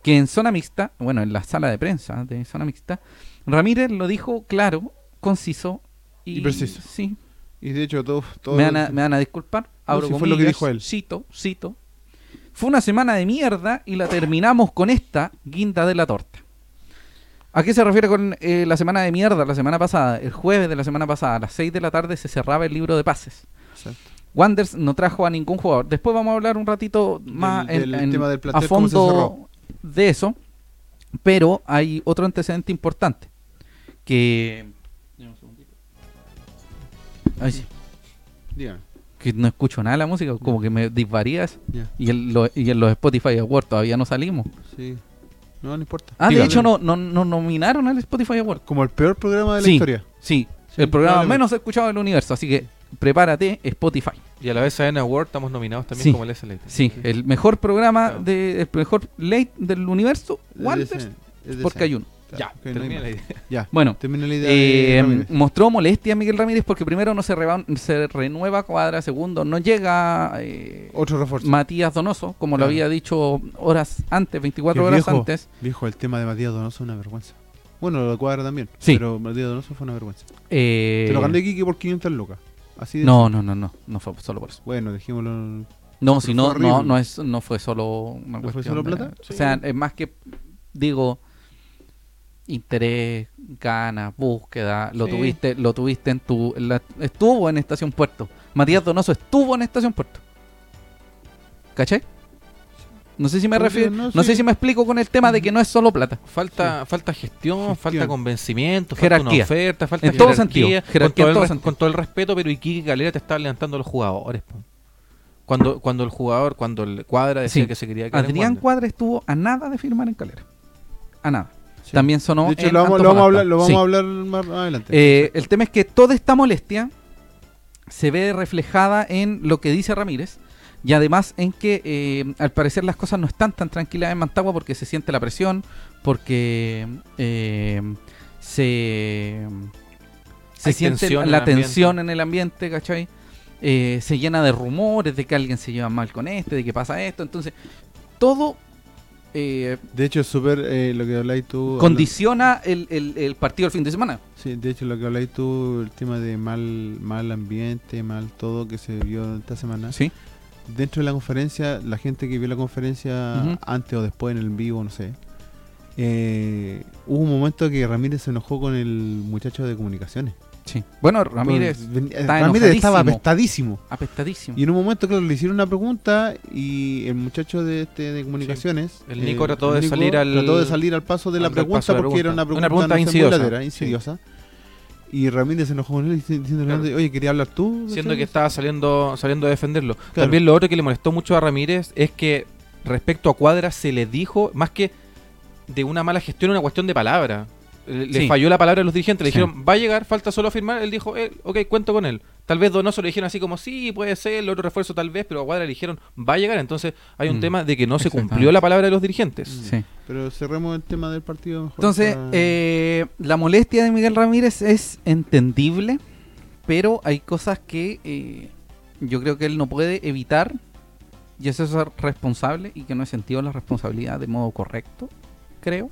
Que en zona mixta, bueno, en la sala de prensa de zona mixta, Ramírez lo dijo claro, conciso y, Y preciso. Sí, Y de hecho, todos. me, van a, me van a disculpar. Abro si fue lo que dijo él. Cito, cito. Fue una semana de mierda y la terminamos con esta guinda de la torta. ¿A qué se refiere con eh, la semana de mierda? La semana pasada, el jueves de la semana pasada, a las 6 de la tarde se cerraba el libro de pases. Wanders no trajo a ningún jugador. Después vamos a hablar un ratito más Del- del en- tema del a plantel, se fondo de eso. Pero hay otro antecedente importante. Que... Ay, sí, Dígame. que no escucho nada de la música, como que me disvarías. Ya. Y en, lo- y en los Spotify Awards todavía no salimos. Sí. No, no importa. Ah, de hecho no, no, no nominaron al Spotify Award. Como el peor programa de la Sí. historia. Sí, Sí, el programa menos escuchado del universo, así que prepárate, Spotify. Y a la vez en Award estamos nominados también Sí. como el SLT. Sí, el mejor programa, Claro. de, el mejor late del universo, de porque hay uno. Ya, termina la idea. Ya. [laughs] Bueno, Termina la idea de eh, mostró molestia a Miguel Ramírez porque primero no se, reba- se renueva cuadra, segundo no llega eh, Otro refuerzo. Matías Donoso, como lo había dicho horas antes, 24 Que horas viejo, antes. Viejo, el tema de Matías Donoso es una vergüenza. Bueno, lo de Cuadra también. Sí. Pero Matías Donoso fue una vergüenza. Eh, Te lo gané Kiki por 500 lucas. Así de no, no, no, no, no fue solo por eso. Bueno, dejémoslo. No, si no, no, no, es, no fue solo una ¿No fue solo de- plata? O sea, es más que, digo, interés, ganas, búsqueda, lo Sí. tuviste, lo tuviste en tu, la- estuvo en Estación Puerto. Matías Donoso estuvo en Estación Puerto. ¿Cachai? No sé si me refiero, no, no, sí. sé si me explico con el tema de que no es solo plata. Falta, falta gestión, Gestión. falta convencimiento, Jerarquía. falta una oferta, falta En todo jerarquía, sentido, con, todo en el, todo res- sentido. con todo el respeto, pero Iquique Calera te está levantando a los jugadores. po. Cuando, cuando el jugador, cuando el cuadra decía Sí. que se quería quedar en Adrián. Cuadra estuvo a nada de firmar en Calera. A nada. Sí. También sonó. De hecho, en lo vamos, lo vamos a hablar, lo vamos Sí. a hablar más adelante. Eh, el tema es que toda esta molestia se ve reflejada en lo que dice Ramírez y además en que eh, al parecer las cosas no están tan tranquilas en Mantagua porque se siente la presión, porque eh, se, se Hay siente tensión la tensión en el ambiente, ¿cachai? Eh, se llena de rumores de que alguien se lleva mal con este, de que pasa esto, entonces todo eh, de hecho, es súper eh, lo que habláis tú. condiciona el, el- el partido el fin de semana. Sí, de hecho, lo que habláis tú, el tema de mal, mal ambiente, mal todo que se vio esta semana. Sí. Dentro de la conferencia, la gente que vio la conferencia antes o después en el vivo, no sé. eh, hubo un momento que Ramírez se enojó con el muchacho de comunicaciones. Sí. Bueno, Ramírez está Ramírez estaba apestadísimo. apestadísimo. Y en un momento, claro, le hicieron una pregunta y el muchacho de, este, de comunicaciones. eh, El Nico trató de salir al- trató de salir al paso de la pregunta la porque era una pregunta. Una pregunta no sé, muy insidiosa. latera, insidiosa. Y Ramírez se enojó con él dici- diciéndole, oye, quería hablar tú. siendo que estaba saliendo saliendo a defenderlo. Claro. También lo otro que le molestó mucho a Ramírez es que respecto a Cuadra se le dijo, más que de una mala gestión, una cuestión de palabra. Le le Sí. falló la palabra a los dirigentes, le Sí. dijeron, va a llegar, falta solo firmar. Él dijo, eh, ok, cuento con él. Tal vez Donoso le dijeron así como, sí, puede ser, el otro refuerzo tal vez, pero a Cuadra le dijeron, va a llegar. Entonces hay un Mm, tema de que no se cumplió la palabra de los dirigentes. Sí. Pero cerremos el tema del partido mejor. Entonces, para- eh, la molestia de Miguel Ramírez es entendible, pero hay cosas que eh, yo creo que él no puede evitar, y eso es ser responsable, y que no he sentido la responsabilidad de modo correcto, creo.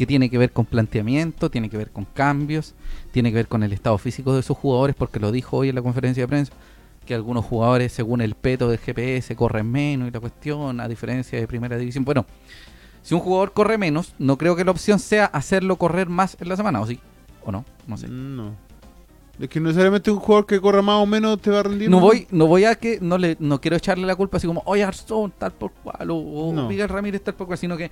Que tiene que ver con planteamiento, tiene que ver con cambios, tiene que ver con el estado físico de sus jugadores, porque lo dijo hoy en la conferencia de prensa, que algunos jugadores, según el peto del GPS, corren menos y la cuestión, a diferencia de primera división. Bueno, si un jugador corre menos, no creo que la opción sea hacerlo correr más en la semana, ¿o sí? ¿O no? No sé. No. Es que necesariamente un jugador que corra más o menos te va a rendir. No voy, no voy a que, no le, no quiero echarle la culpa así como, oye Arzón, tal por cual, o, o No. Miguel Ramírez tal por cual, sino que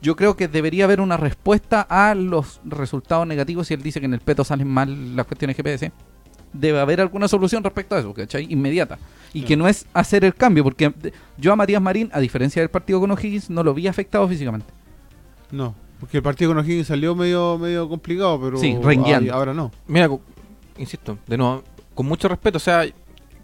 yo creo que debería haber una respuesta a los resultados negativos si él dice que en el peto salen mal las cuestiones GPS. Debe haber alguna solución respecto a eso, ¿cachai? Inmediata. Y Sí. que no es hacer el cambio, porque yo a Matías Marín, a diferencia del partido con O'Higgins, no lo vi afectado físicamente. No. Porque el partido con O'Higgins salió medio, medio complicado, pero Sí, ay, ahora no. Mira, insisto, de nuevo, con mucho respeto, o sea,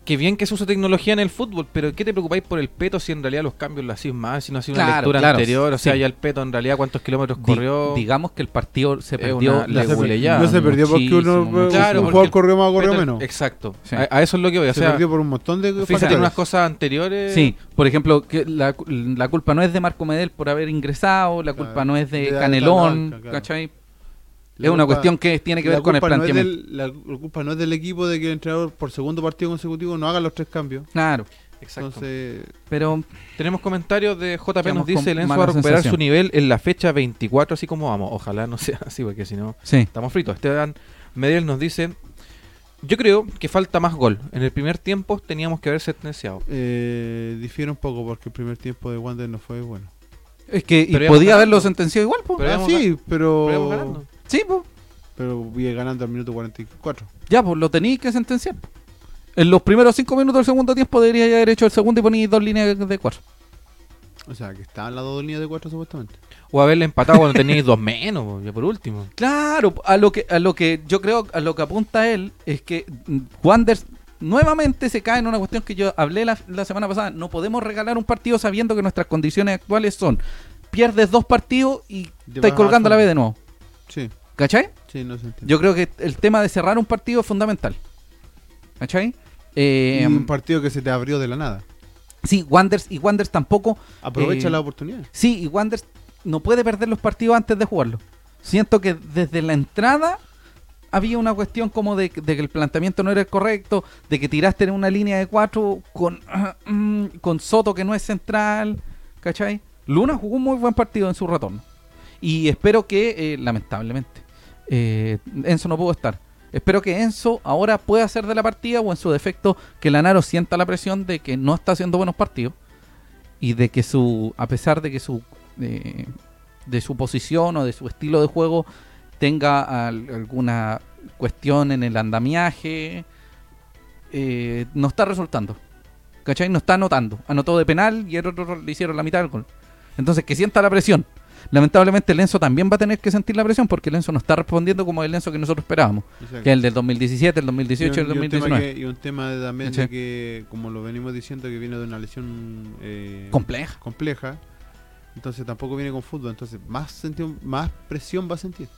que bien que se usa tecnología en el fútbol, pero ¿qué te preocupáis por el peto si en realidad los cambios lo hacís mal, si no hacís una Claro, lectura claro, anterior? O sea, sí. ya el peto en realidad cuántos kilómetros Di- corrió. digamos que el partido se perdió. una No se, legule per- ya, no se perdió porque uno, un Claro, porque jugador el corrió más o corrió menos. Exacto. Sí. A, a eso es lo que voy. O se sea, perdió por un montón de fíjate unas cosas anteriores. Sí, por ejemplo, que la, la culpa no es de Marco Medel por haber ingresado, la Claro, culpa no es de de Canelón, Atalanta, Es una cuestión que tiene que ver con el no planteamiento. del- la, la culpa no es del equipo de que el entrenador por segundo partido consecutivo no haga los tres cambios. Claro, Exacto. Entonces, pero Tenemos comentarios de JP, nos dice, con el Enzo mala va a recuperar sensación. su nivel en la fecha 24, así como vamos. Ojalá no sea [laughs] así, porque si no, sí. estamos fritos. Esteban Medel nos dice, yo creo que falta más gol. En el primer tiempo teníamos que haber sentenciado. eh, difiere un poco porque el primer tiempo de Wander no fue bueno. Es que y podía ganando. haberlo sentenciado igual, pues. Pero ah, sí, pero. Sí, pues. pero viene ganando al minuto 44. Ya, pues lo tenéis que sentenciar. En los primeros cinco minutos del segundo tiempo debería haber hecho el segundo y ponéis dos líneas de cuatro. O sea, que estaban las dos líneas de cuatro supuestamente. O haberle empatado cuando teníais dos menos, po, ya por último. Claro, a lo que a lo que yo creo, a lo que apunta él es que mm, Wanderers nuevamente se cae en una cuestión que yo hablé la, la semana pasada. No podemos regalar un partido sabiendo que nuestras condiciones actuales son pierdes dos partidos y baja colgando la vez de nuevo. Sí, ¿Cachai? sí, no se entiende. Yo creo que el tema de cerrar un partido es fundamental. ¿Cachai? Eh, un partido que se te abrió de la nada. sí, Wanderers y Wanderers tampoco Aprovecha Eh, la oportunidad. Sí, y Wanderers no puede perder los partidos antes de jugarlo. Siento que desde la entrada había una cuestión como de, de que el planteamiento no era el correcto, de que tiraste en una línea de cuatro con, [clears throat] con Soto que no es central, ¿cachai? Luna jugó un muy buen partido en su retorno. Y espero que, eh, lamentablemente, eh, Enzo no pudo estar. Espero que Enzo ahora pueda hacer de la partida o en su defecto que Lanaro sienta la presión de que no está haciendo buenos partidos y de que su, a pesar de que su, eh, de su posición o de su estilo de juego tenga al- alguna cuestión en el andamiaje, eh, no está resultando. ¿Cachai? No está anotando. Anotó de penal y el otro le hicieron la mitad del gol. Entonces, que sienta la presión. Lamentablemente, el Lenzo también va a tener que sentir la presión porque el Lenzo no está respondiendo como el Lenzo que nosotros esperábamos. Exacto. Que es el del 2017, el 2018 y Y el un- y un 2019. que- Y un tema de- también Sí. de que, como lo venimos diciendo, que viene de una lesión eh, Compleja. compleja. Entonces tampoco viene con fútbol. Entonces más, sentido- más presión va a sentir.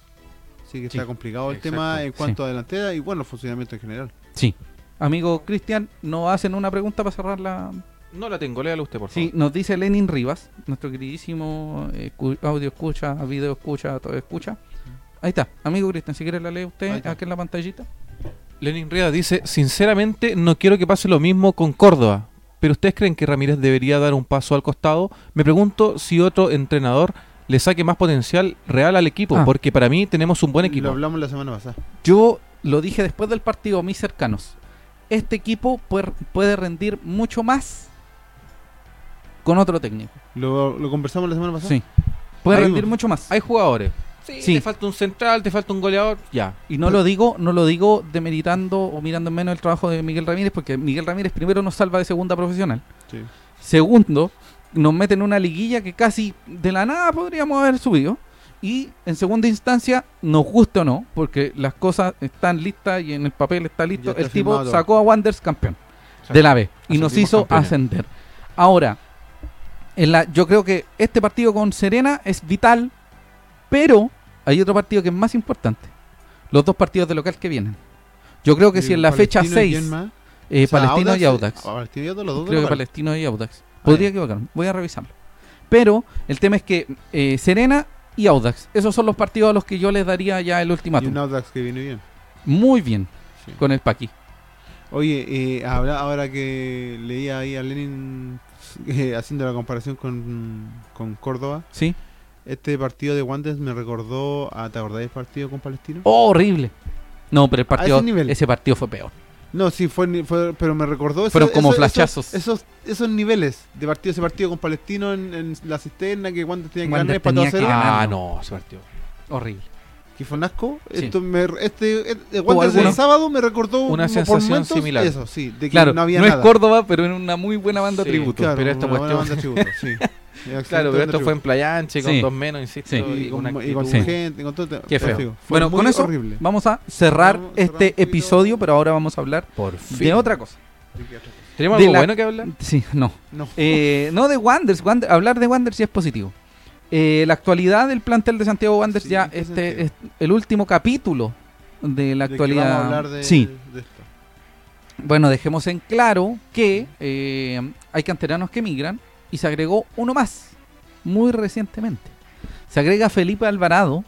Así que Sí, está complicado el exacto, tema en sí. cuanto a delantera y bueno, funcionamiento en general. Sí. Amigo Cristian, nos hacen una pregunta para cerrar la, No la tengo, léala usted, por favor. Sí, nos dice Lenin Rivas, nuestro queridísimo eh, audio escucha, video escucha, todo escucha. Ahí está, amigo Cristian, si quiere la lee usted aquí en la pantallita. Lenin Rivas dice, sinceramente no quiero que pase lo mismo con Córdoba, pero ¿ustedes creen que Ramírez debería dar un paso al costado? Me pregunto si otro entrenador le saque más potencial real al equipo, Ah. porque para mí tenemos un buen Lo equipo. hablamos la semana pasada. Yo lo dije después del partido a mis cercanos. Este equipo puede rendir mucho más con otro técnico. Lo, lo conversamos la semana pasada. Sí. Puede rendir mucho más. Hay jugadores. Sí, Sí. te falta un central, te falta un goleador, ya. Y no lo digo, no lo digo demeritando o mirando en menos el trabajo de Miguel Ramírez, porque Miguel Ramírez primero nos salva de segunda profesional. Sí. Segundo, nos mete en una liguilla que casi de la nada podríamos haber subido. Y en segunda instancia, nos guste o no, porque las cosas están listas y en el papel está listo. Ya está el tipo firmado sacó a Wanderers campeón de la B y nos hizo campeones. ascender. Ahora, en la, yo creo que este partido con Serena es vital, pero hay otro partido que es más importante. Los dos partidos de local que vienen. Yo creo que si en la fecha Palestino y 6, quién más? eh, O sea, Palestino y Audax. y Audax, Creo que local. Palestino y Audax. Podría equivocarme, voy a revisarlo. Pero el tema es que eh, Serena y Audax, esos son los partidos a los que yo les daría ya el Y ultimátum. un Audax que viene bien. Muy bien Sí. con el Paqui. Oye, eh, habla- ahora que leía ahí a Lenin [laughs] eh, haciendo la comparación con, con Córdoba, ¿Sí? este partido de Wanderers me recordó a, ¿te acordás del partido con Palestino? Oh, horrible. No, pero el partido, ese nivel. ese partido fue peor. No, sí, fue, ni- fue- pero me recordó Fueron como esos- flashazos. Esos, esos niveles de partido, ese partido con Palestino en, en la cisterna, que Wanderers tenía que Wanderers ganar para tenía que 2 ganar. Ah, no, ese partido. Horrible. Que fue un asco. Sí. Esto me, este, este el sábado me recordó Una sensación similar. Eso, sí, de que Claro, no había no nada. es Córdoba, pero en una muy buena banda Sí, tributo. Claro, pero esta una buena cuestión- banda tributo, sí. [laughs] Excelente Claro, pero esto fue en. Playanche, con dos menos, insisto. Y, Y con y gente, con todo. Qué feo. Bueno, con eso horrible. vamos a cerrar Vamos este episodio, pero ahora vamos a hablar Por fin. de otra cosa. ¿Tenemos algo bueno que hablar? Sí, no. No. Eh, no de Wanderers, Wander- hablar de Wanderers sí es positivo. Eh, la actualidad del plantel de Santiago Wanderers Sí, ya ¿en qué este es el último capítulo de la De que actualidad. vamos a hablar de, sí, de esto. bueno, dejemos en claro que eh, hay canteranos que migran y se agregó uno más muy recientemente. Se agrega Felipe Alvarado,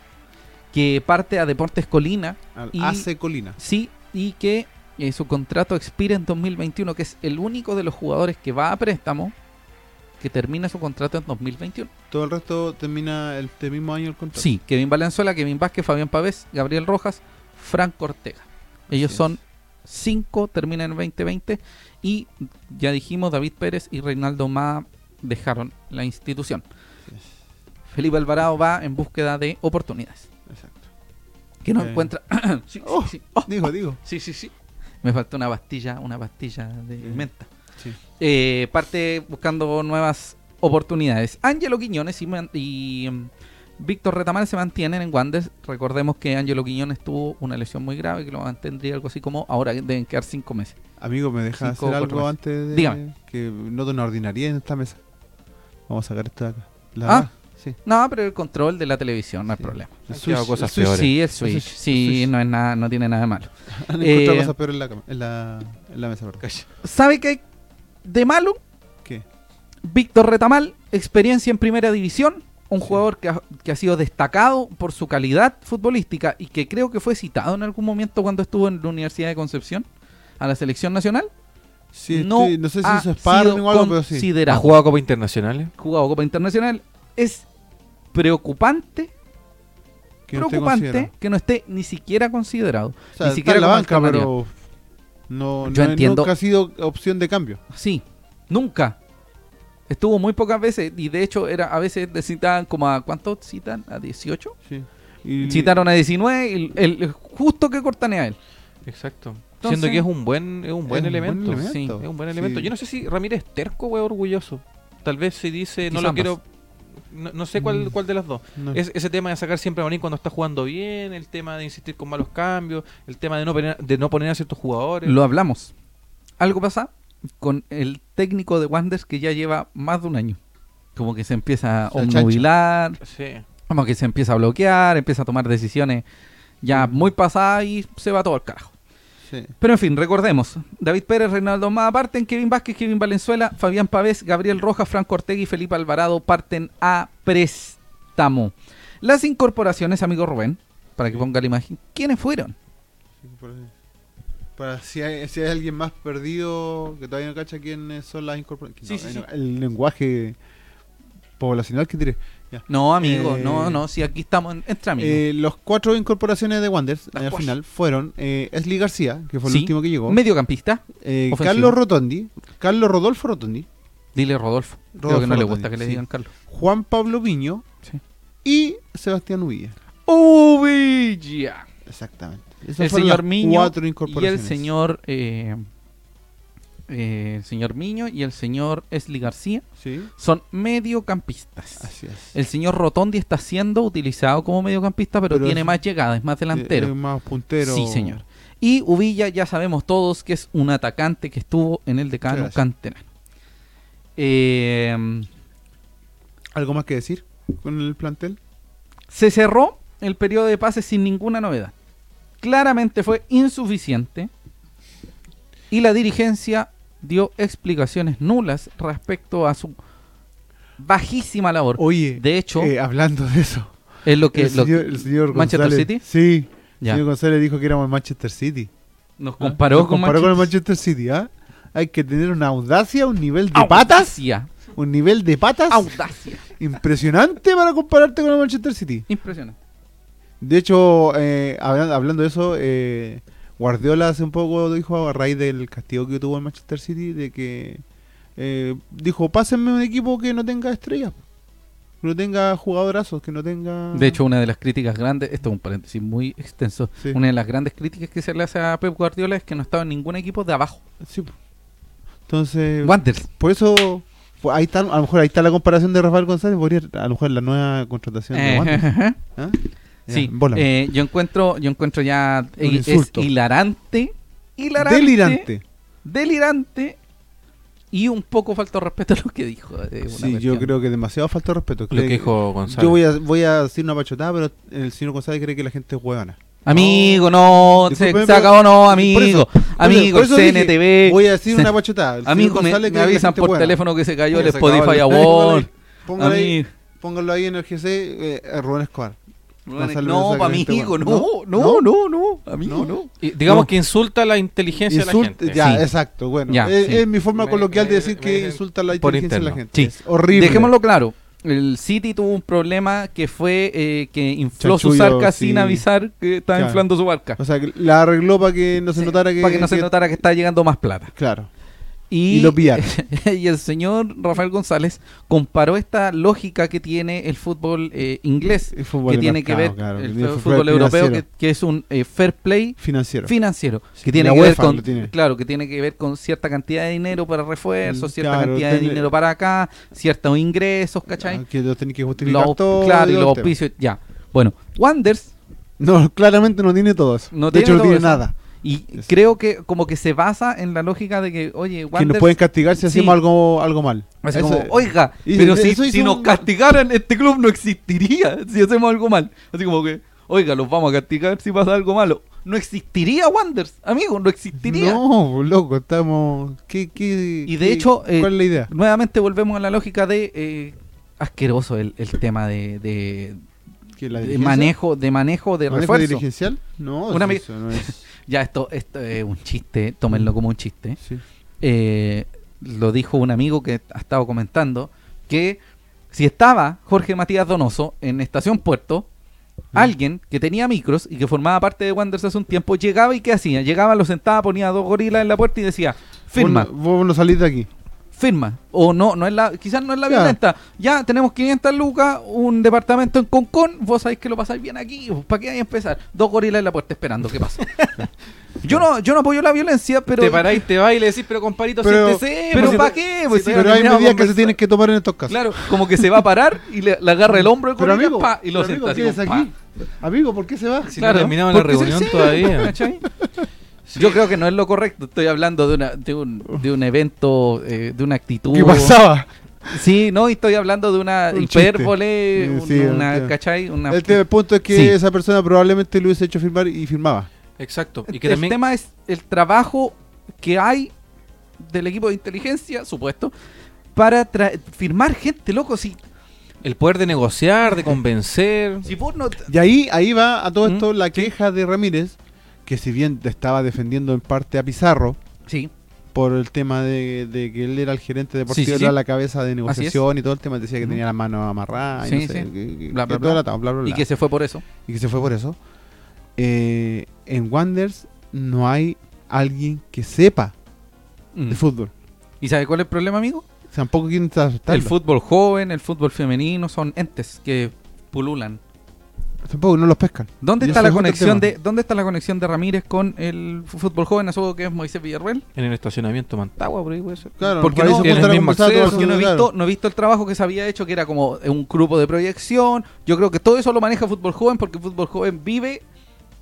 que parte a Deportes Colina, Al Y- AC Colina. sí, y que eh, su contrato expira en 2021, que es el único de los jugadores que va a préstamo que termina su contrato en 2021. Todo el resto termina este mismo año el contrato. Sí, Kevin Valenzuela, Kevin Vázquez, Fabián Pavés, Gabriel Rojas, Franco Ortega. Ellos Así son cinco, terminan en 2020 y ya dijimos, David Pérez y Reinaldo Ma dejaron la institución. Felipe Alvarado va en búsqueda de oportunidades. Exacto. Que no Eh. encuentra... [clears throat] sí, sí, Oh. sí. Oh, Digo, digo. sí, sí, sí. Me falta una pastilla, una pastilla de menta. Sí. Eh, parte buscando nuevas oportunidades. Ángelo Quiñones y, y, mm, Víctor Retamal se mantienen en Wanderers. Recordemos que Ángelo Quiñones tuvo una lesión muy grave que lo mantendría algo así como ahora deben quedar cinco meses. Amigo, ¿me deja Cinco, hacer algo meses. antes de Dígame. que noto una ordinaria en esta mesa? Vamos a sacar esto de acá. La Ah. sí. No, pero el control de la televisión no hay Sí. problema. El switch- cosas el switch-. Sí, el El Switch. Sí, el switch. no es nada, no tiene nada de malo. [laughs] Han encontrado Eh, cosas peores en la, en la, en la mesa. perdón. ¿Sabe qué hay de malo? ¿Qué? Víctor Retamal, experiencia en primera división, un Sí. jugador que ha, que ha sido destacado por su calidad futbolística y que creo que fue citado en algún momento cuando estuvo en la Universidad de Concepción a la selección nacional. Sí, no, estoy- no sé si ha hizo sparring sido o algo, pero sí. ¿Ha considerado. jugado Copa Internacionales? Jugado Copa Internacional. Es preocupante, Que no esté preocupante considerado. que no esté ni siquiera considerado. O sea, ni está siquiera en la banca, alternativa. pero no, Yo no- entiendo. nunca ha sido opción de cambio. Sí, nunca. Estuvo muy pocas veces y de hecho era a veces citaban como a ¿cuántos citan? ¿A 18? Sí. Y- Citaron a 19 y el, el- justo que cortanea a él. Exacto. Entonces- Siendo que es un buen, es un buen Es un buen elemento. Sí, Es un buen Sí. elemento. Yo no sé si Ramírez terco o es orgulloso. Tal vez se dice, no lo ambas. quiero. No, no sé cuál, Mm. cuál de las dos. no. Es ese tema de sacar siempre a Marín cuando está jugando bien, el tema de insistir con malos cambios, el tema de no poner, de no poner a ciertos jugadores. Lo hablamos. Algo pasa con el técnico de Wanderers que ya lleva más de un año. Como que se empieza a obnubilar, Sí. como que se empieza a bloquear, empieza a tomar decisiones ya muy pasadas y se va todo al carajo. Sí. Pero en fin, recordemos. David Pérez, Reinaldo más parten, Kevin Vázquez, Kevin Valenzuela, Fabián Pavés, Gabriel Rojas, Franco Ortega y Felipe Alvarado parten a préstamo. Las incorporaciones, amigo Rubén, para que ponga la imagen, ¿quiénes fueron? Para si hay, si hay alguien más perdido que todavía no cacha quiénes son las incorporaciones. Sí, sí, sí. El lenguaje poblacional que tiré. Ya. No, amigo, Eh, no, no, si aquí estamos en- entre amigos. Eh, los cuatro incorporaciones de Wanderers Las al cuatro. final fueron eh, Esli García, que fue el Sí. último que llegó. Mediocampista, eh. Carlos Rotondi, Carlos Rodolfo Rotondi, dile Rodolfo. Creo Rodolfo que no le gusta que le sí. digan Carlos. Juan Pablo Viño y Sebastián Uvilla. Uvilla. Exactamente. El Esas fueron señor Miño cuatro y el incorporaciones. señor eh, el señor Miño y el señor Esli García Sí, son mediocampistas. así es. El señor Rotondi está siendo utilizado como mediocampista, pero, Pero tiene es- más llegada, es más delantero. Eh, eh, más puntero. Sí, señor. Y Uvilla ya sabemos todos que es un atacante que estuvo en el decano canterano. Eh, ¿Algo más que decir con el plantel? se cerró el periodo de pases sin ninguna novedad. Claramente fue insuficiente y la dirigencia dio explicaciones nulas respecto a su bajísima labor. Oye, De hecho, eh, hablando de eso, es lo que el, lo- señor, el señor ¿Manchester González, City? Sí, ya, el señor González dijo que éramos el Manchester City. nos ¿ah? comparó, Nos con, comparó con el Manchester- Manchester City, ¿ah? Hay que tener una audacia, un nivel de patas, Audacia, un nivel de patas audacia. impresionante para compararte con el Manchester City. Impresionante. De hecho, eh, hablan- hablando de eso, eh, Guardiola hace un poco dijo a raíz del castigo que tuvo el Manchester City de que eh, dijo, pásenme un equipo que no tenga estrellas, que no tenga jugadorazos, que no tenga... De hecho, una de las críticas grandes, esto es un paréntesis muy extenso, Sí. una de las grandes críticas que se le hace a Pep Guardiola es que no estaba en ningún equipo de abajo. Sí. Entonces, Wanderers. por eso, pues, ahí está, a lo mejor ahí está la comparación de Rafael González, podría a lo mejor la nueva contratación de Eh, Wanderers. [laughs] ¿ah? Sí, eh, yo encuentro, yo encuentro ya eh, es insulto. hilarante, hilarante, Delirante. delirante y un poco falta de respeto a lo que dijo. eh, una Sí, yo creo que demasiado falta de respeto. Lo que dijo González. Yo voy a, voy a decir una pachotada, pero el señor González cree que la gente es huevana. Amigo, no, se, se acabó, no, por amigo, eso, amigo, por eso el dije, CNTV. Voy a decir una pachotada. El señor Amigo, me, González me avisan por teléfono que se cayó el Spotify Award. Póngalo ahí, Amigo. póngalo ahí en el GC, eh, Rubén Escobar. No, para a mi este hijo, weón. no, no, no, no, amigo, ¿No? digamos No. que insulta la inteligencia de la gente. Ya, Sí. exacto. Bueno, Ya, es, sí. es mi forma Me- coloquial de decir me- que me- insulta la inteligencia de la gente. Sí. Es horrible. Dejémoslo claro. El City tuvo un problema que fue eh, que infló arcas sí. sin avisar que estaba Claro. inflando su barca. O sea, que la arregló para que no se notara que. para que no se notara que estaba llegando más plata. Claro. Y, Y lo pillaron. [laughs] y el señor Rafael González comparó esta lógica que tiene el fútbol eh, inglés, El fútbol que tiene que ver mercado, claro, el tiene fútbol, fútbol europeo, que, que es un eh, fair play Financiero. financiero, Sí, que tiene que ver con tiene. claro, que tiene que ver con cierta cantidad de dinero para refuerzos, Mm, cierta claro, cantidad de dinero para acá, ciertos ingresos, ¿cachai? Ah, que lo tenés que justificar Los- todo. claro, y los el auspicios, ya. Bueno, Wanders No, claramente no tiene todo eso. No de hecho, tiene no todo tiene eso. nada. Y Es- creo que como que se basa en la lógica de que, oye, Que Wanders nos pueden castigar si Sí. hacemos algo, algo mal. Así como, oiga, y- pero si, si nos castigaran, este club no existiría [laughs] si hacemos algo mal. Así como que, oiga, los vamos a castigar si pasa algo malo. No existiría Wanders, amigo, no existiría. No, loco, estamos. ¿Qué, qué, Y de qué- hecho, eh, ¿cuál es la idea? Nuevamente volvemos a la lógica de eh, asqueroso el, el [laughs] tema de, de- ¿Que la de manejo de manejo de ¿Manejo refuerzo. dirigencial? No, Una eso no es. Ya esto, esto es un chiste, tómenlo como un chiste. Sí. eh, lo dijo un amigo que ha estado comentando, que si estaba Jorge Matías Donoso en Estación Puerto, alguien que tenía micros y que formaba parte de Wanderers hace un tiempo, llegaba y ¿qué hacía? Llegaba, lo sentaba, ponía dos gorilas en la puerta y decía, firma, Vos, no- vos no salís de aquí. Firma. O no, no es la, quizás no es la violenta. Ya tenemos 500 lucas, un departamento en Concón, vos sabéis que lo pasáis bien aquí, ¿para qué hay que empezar? Dos gorilas en la puerta esperando, ¿qué pasa? [laughs] yo no, yo no apoyo la violencia, pero... te paráis, te vas y le decís, pero compadito, Pero- siéntese. pero si ¿para qué? Pues si Pero hay medidas que se tienen que tomar en estos casos. Claro, como que se va a parar y le, le agarra el hombro de Pero Corina, amigo, pa, y lo pero amigo, sienta así ¿qué es como, aquí? Amigo, ¿por qué se va? Si no terminamos la reunión todavía. Yo creo que no es lo correcto. Estoy hablando de, una, de, un, de un evento, eh, de una actitud. ¿Qué pasaba? Sí, no, y estoy hablando de una Un hipérbole, un- Sí, una, entiendo. ¿cachai? Una, El tema- el punto es que Sí. esa persona probablemente lo hubiese hecho firmar y firmaba. Exacto. Y que el también tema es el trabajo que hay del equipo de inteligencia, supuesto, para tra- firmar gente, loco. Si, el poder de negociar, de convencer. si vos no... Y ahí, ahí va a todo esto ¿Mm? la queja de Ramírez, que si bien estaba defendiendo en parte a Pizarro Sí, por el tema de, de que él era el gerente deportivo, Sí, sí, sí. era la cabeza de negociación y todo el tema, decía que tenía la mano amarrada y que- se fue por eso. y que se fue por eso. Eh, en Wanders no hay alguien que sepa Mm. de fútbol. ¿Y sabe cuál es el problema, amigo? Tampoco quieren tratarlo. El fútbol joven, el fútbol femenino son entes que pululan. Tampoco, no los pescan. ¿Dónde está la conexión de dónde está la conexión de Ramírez con el fútbol joven? Asumo que es Moisés Villarreal. En el estacionamiento Mantagua, por ahí puede ser. Claro, Porque no- el mismo acceso, Porque he visto, no he visto el trabajo que se había hecho, que era como un grupo de proyección. Yo creo que todo eso lo maneja fútbol joven, porque fútbol joven vive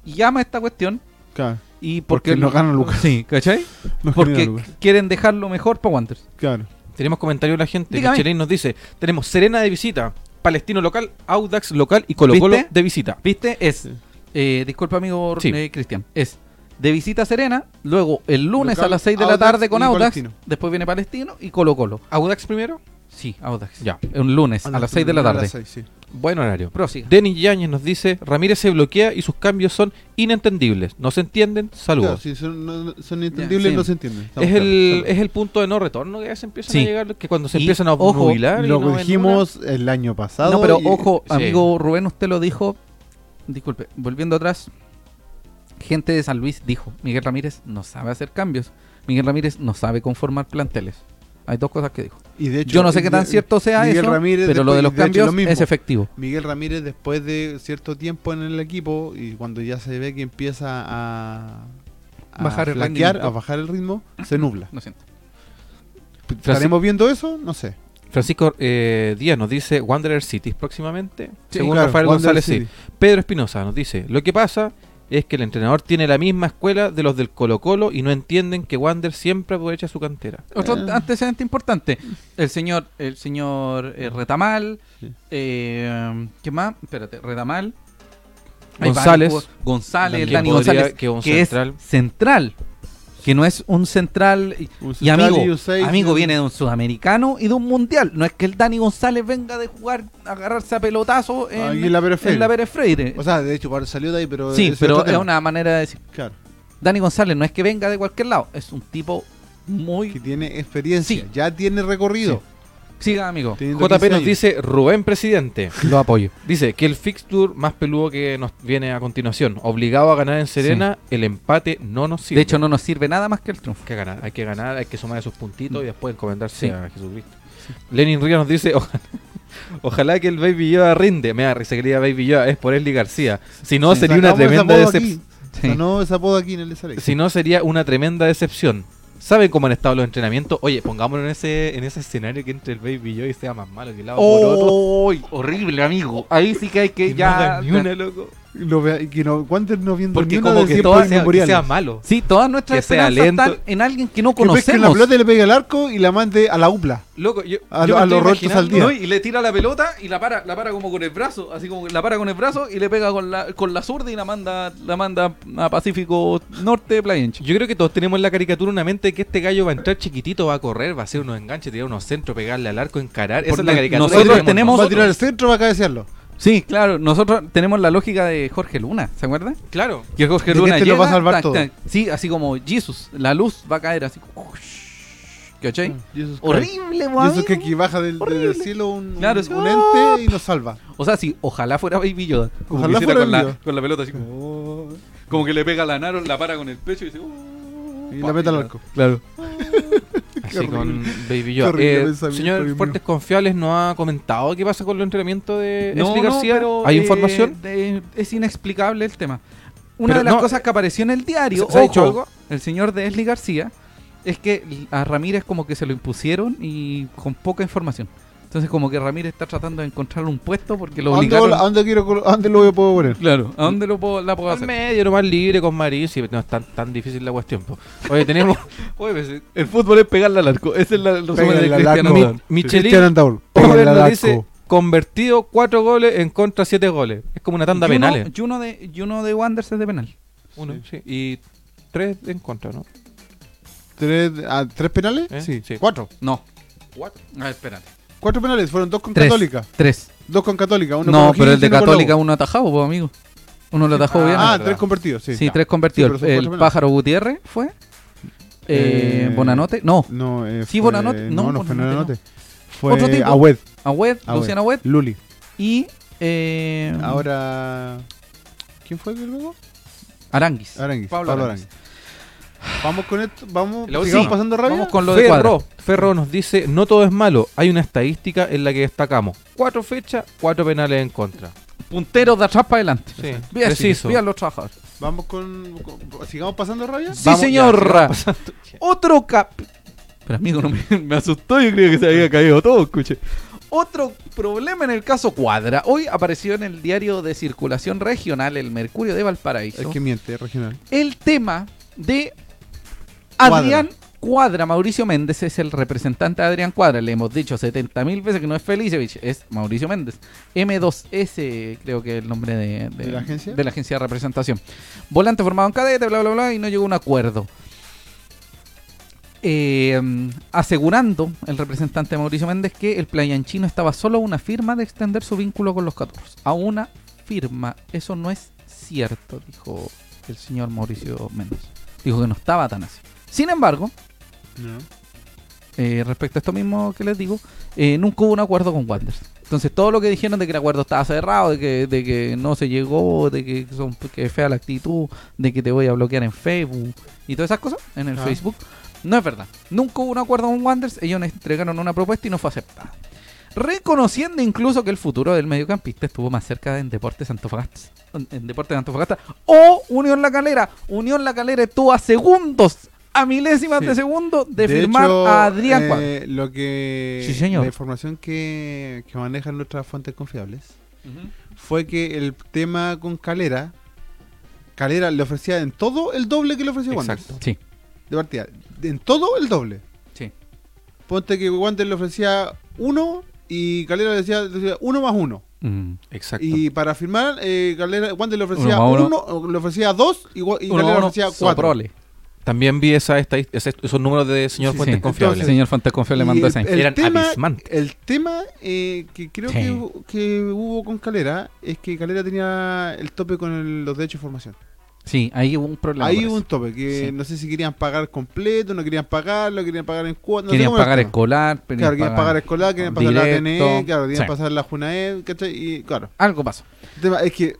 y ama esta cuestión. Claro, Y porque, Porque no ganan lucas. [laughs] Sí, ¿cachai? no Porque quieren dejarlo mejor para Wanderers. Claro. Tenemos comentarios de la gente. Dígame. Michelin nos dice: Tenemos Serena de visita, Palestino local, Audax local y Colo Colo ¿Viste? de visita. ¿Viste? Es, eh, disculpa amigo Sí. eh, Cristian, es de visita Serena, luego el lunes Local, a las 6 de la Audax tarde con y Audax, Palestino. después viene Palestino y Colo Colo. Audax primero, Sí, Audax. Ya. Un lunes a, las 6 de la A tarde. las seis, sí. buen horario. Prosiga. Denis Yáñez nos dice: Ramírez se bloquea y sus cambios son inentendibles. No se entienden. Claro, Saludos. si son, no- no- son entendibles, sí. no se entienden. Estamos Es el, es el punto de no retorno que ya se empiezan Sí. a llegar, que cuando se Y, empiezan a ojo, obnubilar y Lo no dijimos el año pasado. No, pero y- ojo, sí. amigo Rubén, usted lo dijo. Disculpe, volviendo atrás. Gente de San Luis dijo: Miguel Ramírez no sabe hacer cambios. Miguel Ramírez no sabe conformar planteles. Hay dos cosas que dijo. y de hecho, Yo no sé qué tan cierto sea Miguel eso, Ramírez pero lo de los de hecho, cambios lo es efectivo. Miguel Ramírez después de cierto tiempo en el equipo y cuando ya se ve que empieza a, a Bajar el flaquear, a bajar el ritmo, se nubla. Lo siento. ¿Estaremos viendo eso? No sé. Francisco eh, Díaz nos dice Wanderer City próximamente. Sí, según Claro, Rafael González, sí. Pedro Espinosa nos dice, lo que pasa es que el entrenador tiene la misma escuela de los del Colo Colo y no entienden que Wander siempre aprovecha su cantera. Otro Eh. antecedente importante. El señor, el señor eh, Retamal. Sí. eh, ¿Qué más? Espérate, Retamal. González. González, Dani González. que que central. es central. Que no es un central. Y, Un y central amigo, y amigo viene de un sudamericano y de un mundial. No es que el Dani González venga de jugar, a agarrarse a pelotazo en, la Pérez Freire. en la Pérez Freire. O sea, de hecho, salió de ahí, pero. sí, pero es una manera de decir. Claro, Dani González no es que venga de cualquier lado, es un tipo muy. que tiene experiencia, Sí. ya tiene recorrido. Siga, amigo. Teniendo JP 15 nos años. dice Rubén Presidente. [laughs] Lo apoyo. Dice que el fixture más peludo que nos viene a continuación, obligado a ganar en Serena, el empate no nos sirve. De hecho, no nos sirve nada más que el triunfo. hay que ganar, hay que ganar, hay que sumar esos puntitos y después encomendarse Sí. a Jesucristo. Lenin Ríos nos dice, ojalá, [laughs] ojalá que el Baby Yoda rinde. Me da risa que le diga Baby Yoda, es por Leslie García. Si no, Sí, sería una tremenda decepción. ese apodo aquí en el. Si no, sería una tremenda decepción. ¿Saben cómo han estado los entrenamientos? Oye, pongámonos en ese, en ese escenario que entre el Baby Yoda y sea más malo que el lado por otro. ¡Oh! Horrible, amigo. Ahí sí que hay que Que no ya. ni una, loco. Lo vea- y que no, ¿Cuántos no viendo Porque ni como de que todo sea, que malo. Sí, todas nuestras Que sea esperanzas lento. están en alguien que no Que pesque la conocemos. pelota y le pegue al arco y la mande a la upla. Loco, yo, A yo lo- me a los rotos al día. No, y le tira la pelota y la para, la para como con el brazo, así como que la para con el brazo y le pega con la, con la zurda y la manda, la manda a Pacífico Norte, Playa Ancha. Yo creo que todos tenemos en la caricatura una mente de que este gallo va a entrar chiquitito, va a correr, va a hacer unos enganches, tirar unos centros, pegarle al arco, encarar. Esa Porque es la caricatura. que nosotros tenemos- Va a tirar el centro, va a cabecearlo. Sí, claro, nosotros tenemos la lógica de Jorge Luna, ¿se acuerdan? Claro. Que Jorge Luna este lo va a llega, salvar tac, todo. tac. Sí, así como Jesus, la luz va a caer así. ¿Cachai? Jesus Christ. Horrible, weón. eso que aquí baja del, cielo un, Claro, un, sí. un ente y nos salva. O sea, sí, ojalá fuera Baby Yoda. Como Ojalá fuera con, Baby la, Yoda. con la pelota así como, como que le pega la naro, la para con el pecho y dice. "Oh", Y pa, la mete al arco. Claro. [laughs] Así horrible. con Baby Yoda. Eh, señor Fuertes. Confiables nos ha comentado qué pasa con los entrenamientos de No, Esli no, García. pero, ¿Hay eh, información? de- es inexplicable el tema. Una Pero de las no, cosas que apareció en el diario, ¿se- se ha dicho ojo, algo? el señor de Esli García, es que a Ramírez como que se lo impusieron y con poca información. Entonces como que Ramírez está tratando de encontrar un puesto porque lo ¿A dónde, obligaron. ¿A dónde quiero, a dónde lo puedo poner? Claro, ¿a dónde lo puedo, la puedo Al hacer? medio, nomás libre con Marín, si no es tan, tan difícil la cuestión. po. Oye, tenemos. [laughs] Oye, pues, El fútbol es pegarle al arco. Ese es la- el resumen de al Cristiano. Mi- Michelin- Cristian Andaur. Nos dice convertido cuatro goles en contra siete goles. Es como una tanda Y uno- penales. Y uno de, y uno de Wanderers es de penal. Uno, sí. Y tres en contra, ¿no? ¿Tres, ah, ¿tres penales? ¿Eh? Sí. Sí. Cuatro. No. A ver, espérate. Cuatro penales. Fueron dos con Tres. Católica. Tres. Dos con Católica. Uno no, con pero el de Católica uno atajado, pues, amigo. Uno lo atajó Ah, bien. verdad. tres convertidos, sí. Sí, Ya. tres convertidos. Sí, el pájaro Gutiérrez fue. Eh, Eh, Bonanote. No. No, eh, Sí, fue- Bonanote. No, No, no fue Bonanote. Fue Otro tipo. Agüed. Agüed, Agüed. Luciano Agüed. Luli. Y. Eh, Ahora. ¿Quién fue luego? Aranguis. Aranguis. Pablo Pablo, Aranguis. Aranguis. Vamos con esto. Vamos. La sigamos última. pasando rabia. Vamos con lo de cuadra. Ferro, Ferro nos dice, no todo es malo, hay una estadística en la que destacamos. Cuatro fechas, cuatro penales en contra. Punteros de atrás para adelante. Sí, Bien, preciso. Bien los trabajadores. Vamos con, con- Sigamos pasando rabia. Sí, Vamos, señor. [laughs] Otro cap. Pero amigo, no me, me asustó. Yo creía que se había caído todo. Escuche. Otro problema en el caso Cuadra. Hoy apareció en el diario de circulación regional, el Mercurio de Valparaíso, Es que miente, regional. el tema de Cuadra. Adrián Cuadra. Mauricio Méndez es el representante de Adrián Cuadra. Le hemos dicho 70 mil veces que no es Felicevich, es Mauricio Méndez. M2S, creo que es el nombre de, ¿De la agencia? de la agencia de representación. Volante formado en cadete, bla, bla, bla, y no llegó a un acuerdo. Eh, asegurando el representante Mauricio Méndez que el Playanchino estaba solo a una firma de extender su vínculo con los Caturros. A una firma. Eso no es cierto, dijo el señor Mauricio Méndez. Dijo que no estaba tan así. Sin embargo, eh, respecto a esto mismo que les digo, eh, nunca hubo un acuerdo con Wanderers. Entonces todo lo que dijeron de que el acuerdo estaba cerrado, de que, de que no se llegó, de que, son, que es fea la actitud, de que te voy a bloquear en Facebook y todas esas cosas en el Ah. Facebook, no es verdad. Nunca hubo un acuerdo con Wanderers, ellos nos entregaron una propuesta y no fue aceptada. Reconociendo incluso que el futuro del mediocampista estuvo más cerca en Deportes Antofagasta. En Deportes Antofagasta o Unión La Calera. Unión La Calera estuvo a segundos, a milésimas Sí. de segundo de, De firmar hecho, a Adrián eh. Lo que. Sí, señor. La información que, que manejan nuestras fuentes confiables fue que el tema con Calera. Calera le ofrecía en todo el doble que le ofreció Wander. Exacto. Sí, De partida. En todo el doble. sí. Ponte que Wander le ofrecía uno y Calera le decía, le decía uno más uno. Mm. Exacto. Y para firmar, eh, Calera, Wander le ofrecía Uno le ofrecía dos y, Wa- y Uno, Calera le uno, ofrecía cuatro. soprole. También vi esa, ese- esos números de señor Sí, Fuentes sí. confiables. El señor Fantasconfio le Y mandó esa el Eran tema, abismantes. El tema eh, que creo Sí. que, hu- que hubo con Calera es que Calera tenía el tope con el- los derechos de formación. Sí, ahí hubo un problema. Ahí hubo un tope, que Sí. no sé si querían pagar completo, no querían pagarlo, querían pagar en cuotas. no Querían era pagar escolar, querían Claro, querían pagar escolar, querían pasar la directo. TNE, claro, querían Sí. pasar la JUNAED, ¿cachai? Y claro, Algo pasó. el tema es que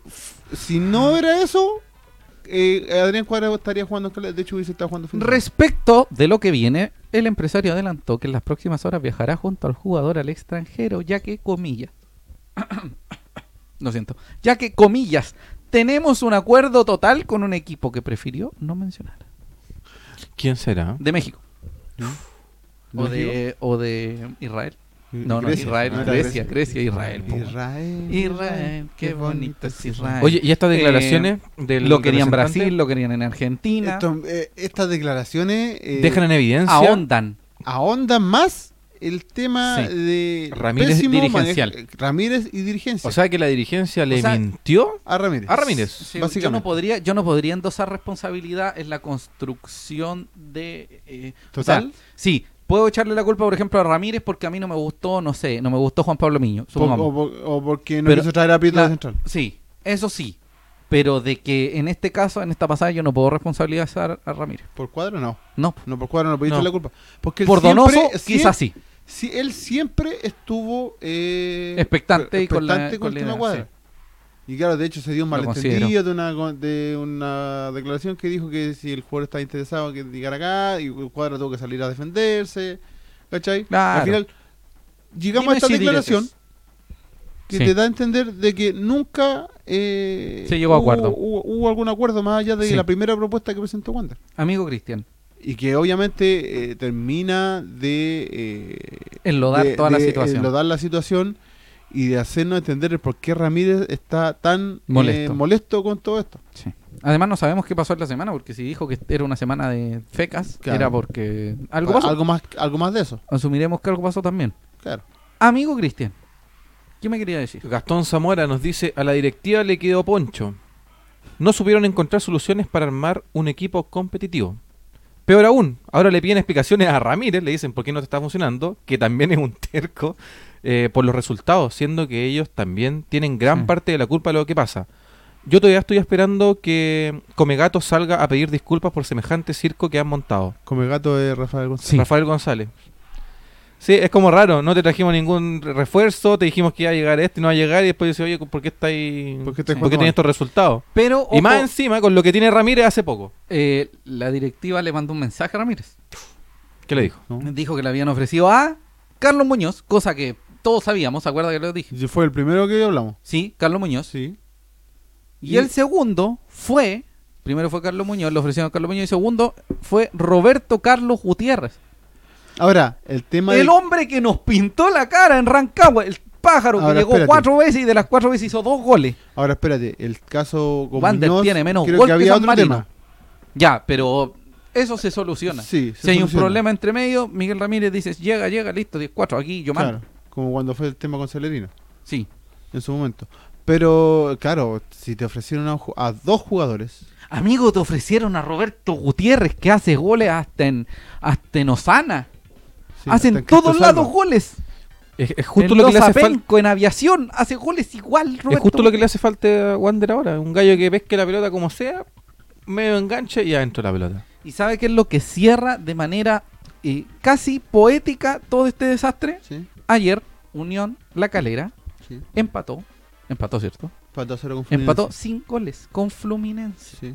si no era eso, eh, Adrián Cuadra estaría jugando en Calera, de hecho hubiese estado jugando. Respecto de lo que viene, el empresario adelantó que en las próximas horas viajará junto al jugador al extranjero, ya que, comillas, [coughs] lo siento, ya que, comillas, tenemos un acuerdo total con un equipo que prefirió no mencionar. ¿Quién será? De México. ¿De O de, o de Israel. No, no, Grecia, Israel, no era Grecia, Grecia, Israel. Israel. Israel, qué bonito es Israel. Oye, ¿y estas Eh, declaraciones del lo querían en Brasil, lo querían en Argentina. Esto, eh, estas declaraciones eh, dejan en evidencia ahondan. ahondan más el tema Sí. de Ramírez pésimo dirigencial. Ramírez y dirigencia. O sea que la dirigencia le O sea, mintió a Ramírez. a Ramírez. Sí, yo básicamente. no podría, yo no podría endosar responsabilidad en la construcción de eh, o ¿Total? sea, sí, puedo echarle la culpa, por ejemplo, a Ramírez porque a mí no me gustó, no sé, no me gustó Juan Pablo Miño. Po- supongamos. o, po- o porque no Pero quiso traer a la- de central. Sí, eso sí. Pero de que en este caso, en esta pasada, yo no puedo responsabilizar a Ramírez. Por cuadro no. No. No, por cuadro no No. echarle la culpa. Porque él Por siempre- Donoso, quizás sí. sí, él siempre estuvo eh, Expectante y con la- con con el la tema idea, cuadra. Y claro, de hecho se dio un malentendido de una, de una declaración que dijo que si el jugador estaba interesado que llegara acá y el cuadra tuvo que salir a defenderse. ¿Cachai? Claro. Al final llegamos Dime a esta si declaración diretes. que Sí. te da a entender de que nunca eh, Se llegó a hubo, acuerdo. Hubo, hubo algún acuerdo más allá de Sí. la primera propuesta que presentó Wander. Amigo Cristian, Y que obviamente eh, termina de... eh, enlodar de- toda la situación. enlodar la situación y de hacernos entender el por qué Ramírez está tan eh, Molesto. molesto con todo esto. Sí. Además, no sabemos qué pasó en la semana, porque si dijo que era una semana de fecas, Claro. era porque algo pasó. Algo más, algo más de eso. Asumiremos que algo pasó también. Claro. Amigo Cristian, ¿qué me quería decir? Gastón Zamora nos dice, a la directiva le quedó poncho. No supieron encontrar soluciones para armar un equipo competitivo. Peor aún, ahora le piden explicaciones a Ramírez, le dicen por qué no te está funcionando, que también es un terco eh, por los resultados, siendo que ellos también tienen gran Sí. parte de la culpa de lo que pasa. Yo todavía estoy esperando que Comegato salga a pedir disculpas por semejante circo que han montado. Come gato de Rafael González. Sí. Rafael González. Sí, es como raro, no te trajimos ningún re- refuerzo, te dijimos que iba a llegar este y no va a llegar y después dices, oye, ¿por qué estáis, ¿Por qué ¿por qué mal? estos resultados? Pero, Y más encima con lo que tiene Ramírez hace poco. eh, la directiva le mandó un mensaje a Ramírez. ¿Qué le dijo? ¿no? Dijo que le habían ofrecido a Carlos Muñoz, cosa que todos sabíamos, ¿se acuerda que lo dije? Fue el primero que hablamos. Sí, Carlos Muñoz. Sí. Y el segundo fue, primero fue Carlos Muñoz, le ofrecieron a Carlos Muñoz, y segundo fue Roberto Carlos Gutiérrez. Ahora, el tema El de... hombre que nos pintó la cara en Rancagua, el pájaro que llegó espérate. cuatro veces y de las cuatro veces hizo dos goles. Ahora, espérate. El caso con Wander Muñoz, tiene menos creo gol que que había San otro Marino. tema. Ya, pero eso se soluciona. Sí, se si hay un problema entre medio, Miguel Ramírez dice, llega, llega, listo, 10-4, aquí yo mando. Claro, como cuando fue el tema con Celerino. Sí. en su momento. Pero, claro, si te ofrecieron a, dos jugadores, Amigo, te ofrecieron a Roberto Gutiérrez que hace goles hasta en, hasta en Osana. sí, Hacen hasta en todos Salva. lados goles. Es, es justo en lo que le hace falta. En aviación, hace goles igual, Roberto. Es justo lo que le hace falta a Wander ahora. Un gallo que pesque la pelota como sea, medio enganche y adentro la pelota. ¿Y sabe qué es lo que cierra de manera eh, casi poética todo este desastre? Sí, Ayer, Unión La Calera sí. empató. Empató, ¿cierto? Empató cero con Empató sin goles con Fluminense. Sí,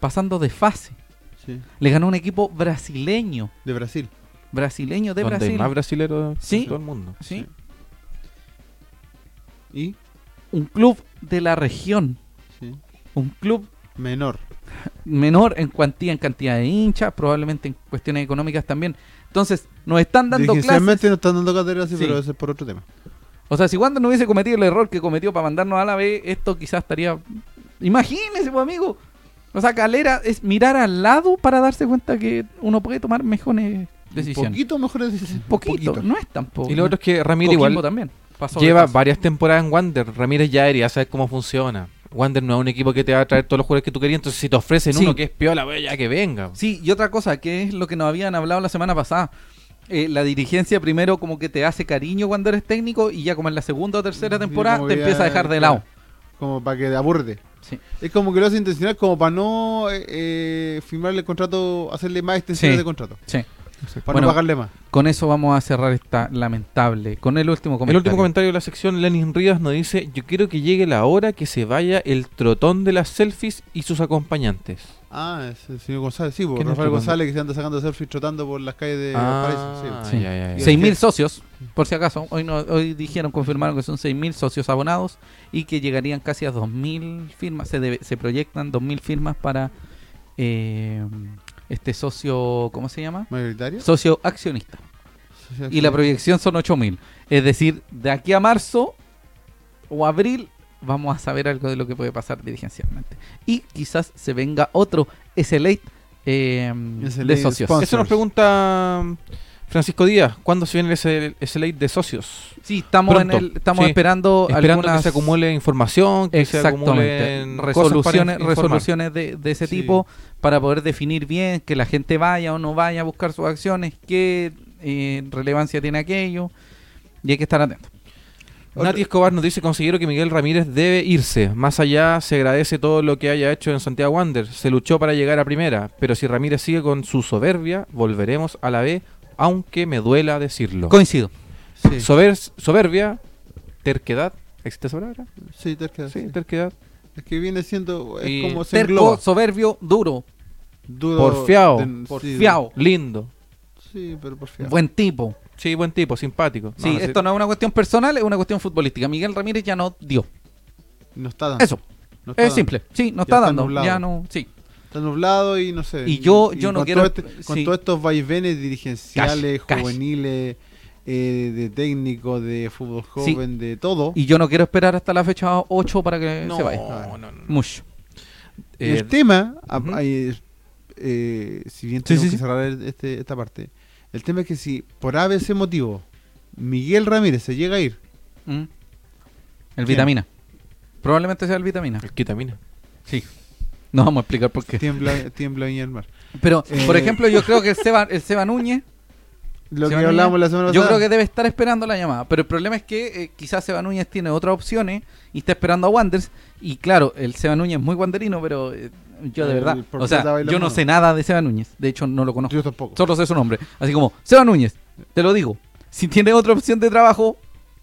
Pasando de fase. sí. Le ganó un equipo brasileño. De Brasil. Brasileño de donde hay Brasil. más brasileros Sí. en todo el mundo. Sí. Y, Un club de la región. sí, Un club menor. Menor en cuantía, en cantidad de hinchas, probablemente en cuestiones económicas también. Entonces, nos están dando clases. No están dando cátedra, sí, Sí. pero eso es por otro tema. O sea, si Wander no hubiese cometido el error que cometió para mandarnos a la B, esto quizás estaría. Imagínese, pues, amigo. O sea, Calera es mirar al lado para darse cuenta que uno puede tomar mejores Un decisiones. poquito mejores decisiones. Poquito, no es tampoco. Y lo otro es que Ramírez Coquimbo igual también. lleva varias temporadas en Wander. Ramírez ya debería saber cómo funciona. Wander no es un equipo que te va a traer todos los jugadores que tú querías, entonces si te ofrecen Sí. uno que es piola, pues ya que venga. Sí, y otra cosa, que es lo que nos habían hablado la semana pasada. Eh, la dirigencia primero como que te hace cariño cuando eres técnico y ya como en la segunda o tercera Sí, temporada te empieza a dejar de lado. Como para que te aburde. Sí. Es como que lo hace intencional, como para no eh, eh, firmarle el contrato, hacerle más extensiones Sí. de contrato. Sí. Para Bueno, no pagarle más. Con eso vamos a cerrar esta lamentable. Con el último comentario. El último comentario de la sección, Lenin Rivas nos dice, yo quiero que llegue la hora que se vaya el trotón de las selfies y sus acompañantes. Ah, es el señor González, sí, pues, ¿Quién es Rafael el González que se anda sacando selfies trotando por las calles de Valparaíso. Ah, Sí. Sí. ya, ya, ya. 6.000 socios, por si acaso. Hoy no, hoy dijeron, confirmaron que son 6.000 socios abonados y que llegarían casi a 2.000 firmas. Se, debe- se proyectan 2.000 firmas para eh, este socio, ¿cómo se llama? ¿Mayoritario? Socio accionista. Y la proyección son 8.000. Es decir, de aquí a marzo o abril vamos a saber algo de lo que puede pasar dirigencialmente. Y quizás se venga otro SLA eh, SLA de socios. sponsor. Eso nos pregunta Francisco Díaz, ¿cuándo se viene ese, ese ley de socios? Sí, estamos, en el, estamos sí. esperando, Esperando algunas que se acumule información, que se acumulen Resoluciones, resoluciones de, de ese Sí. tipo para poder definir bien que la gente vaya o no vaya a buscar sus acciones, qué eh, relevancia tiene aquello. Y hay que estar atento. Nati Escobar nos dice, considero que Miguel Ramírez debe irse. Más allá, se agradece todo lo que haya hecho en Santiago Wander. Se luchó para llegar a primera, pero si Ramírez sigue con su soberbia, volveremos a la B, aunque me duela decirlo. Coincido. Sí, Sober- soberbia, terquedad. ¿Existe esa palabra? sí, terquedad, Sí, sí. terquedad. Es que viene siendo. Es Y como se Terco, engloba. soberbio, duro, Duro Porfiao. de- porfiao, Lindo. Sí, pero porfiao. buen tipo. Sí, buen tipo, simpático. Sí, No, esto no es una cuestión personal, es una cuestión futbolística. Miguel Ramírez ya no dio. No está dando. Eso, no está es dando. simple. Sí, no Ya está está dando. nublado. Ya no, sí. Está nublado y no sé. Y yo- yo no con quiero- todo este- con sí. todos estos vaivenes dirigenciales, Cash, cash. juveniles, eh, de técnico, de fútbol Sí. joven, de todo. Y yo no quiero esperar hasta la fecha 8 para que no, se vaya. no, no, no. Mucho. Eh, el tema, a- ujú. hay, eh, si bien Sí, tenemos sí, que sí. cerrar el- este- esta parte, el tema es que si por ABC motivo Miguel Ramírez se llega a ir, Mm. El ¿Quién? vitamina. Probablemente sea el vitamina. El quitamina. Sí. [laughs] No vamos a explicar por qué. tiembla, [laughs] tiembla Viña del Mar. Pero, por Eh. ejemplo, yo creo que el Seba, el Seba Núñez, Lo Seba que hablábamos la semana yo pasada. creo que debe estar esperando la llamada. Pero el problema es que eh, quizás Seba Núñez tiene otras opciones y está esperando a Wanders. Y claro, el Seba Núñez es muy wanderino, pero eh, yo de El verdad, o sea, yo no sé nada de Seba Núñez. De hecho, no lo conozco. Yo tampoco. Solo sé su nombre. Así como, Seba Núñez, te lo digo. Si tiene otra opción de trabajo,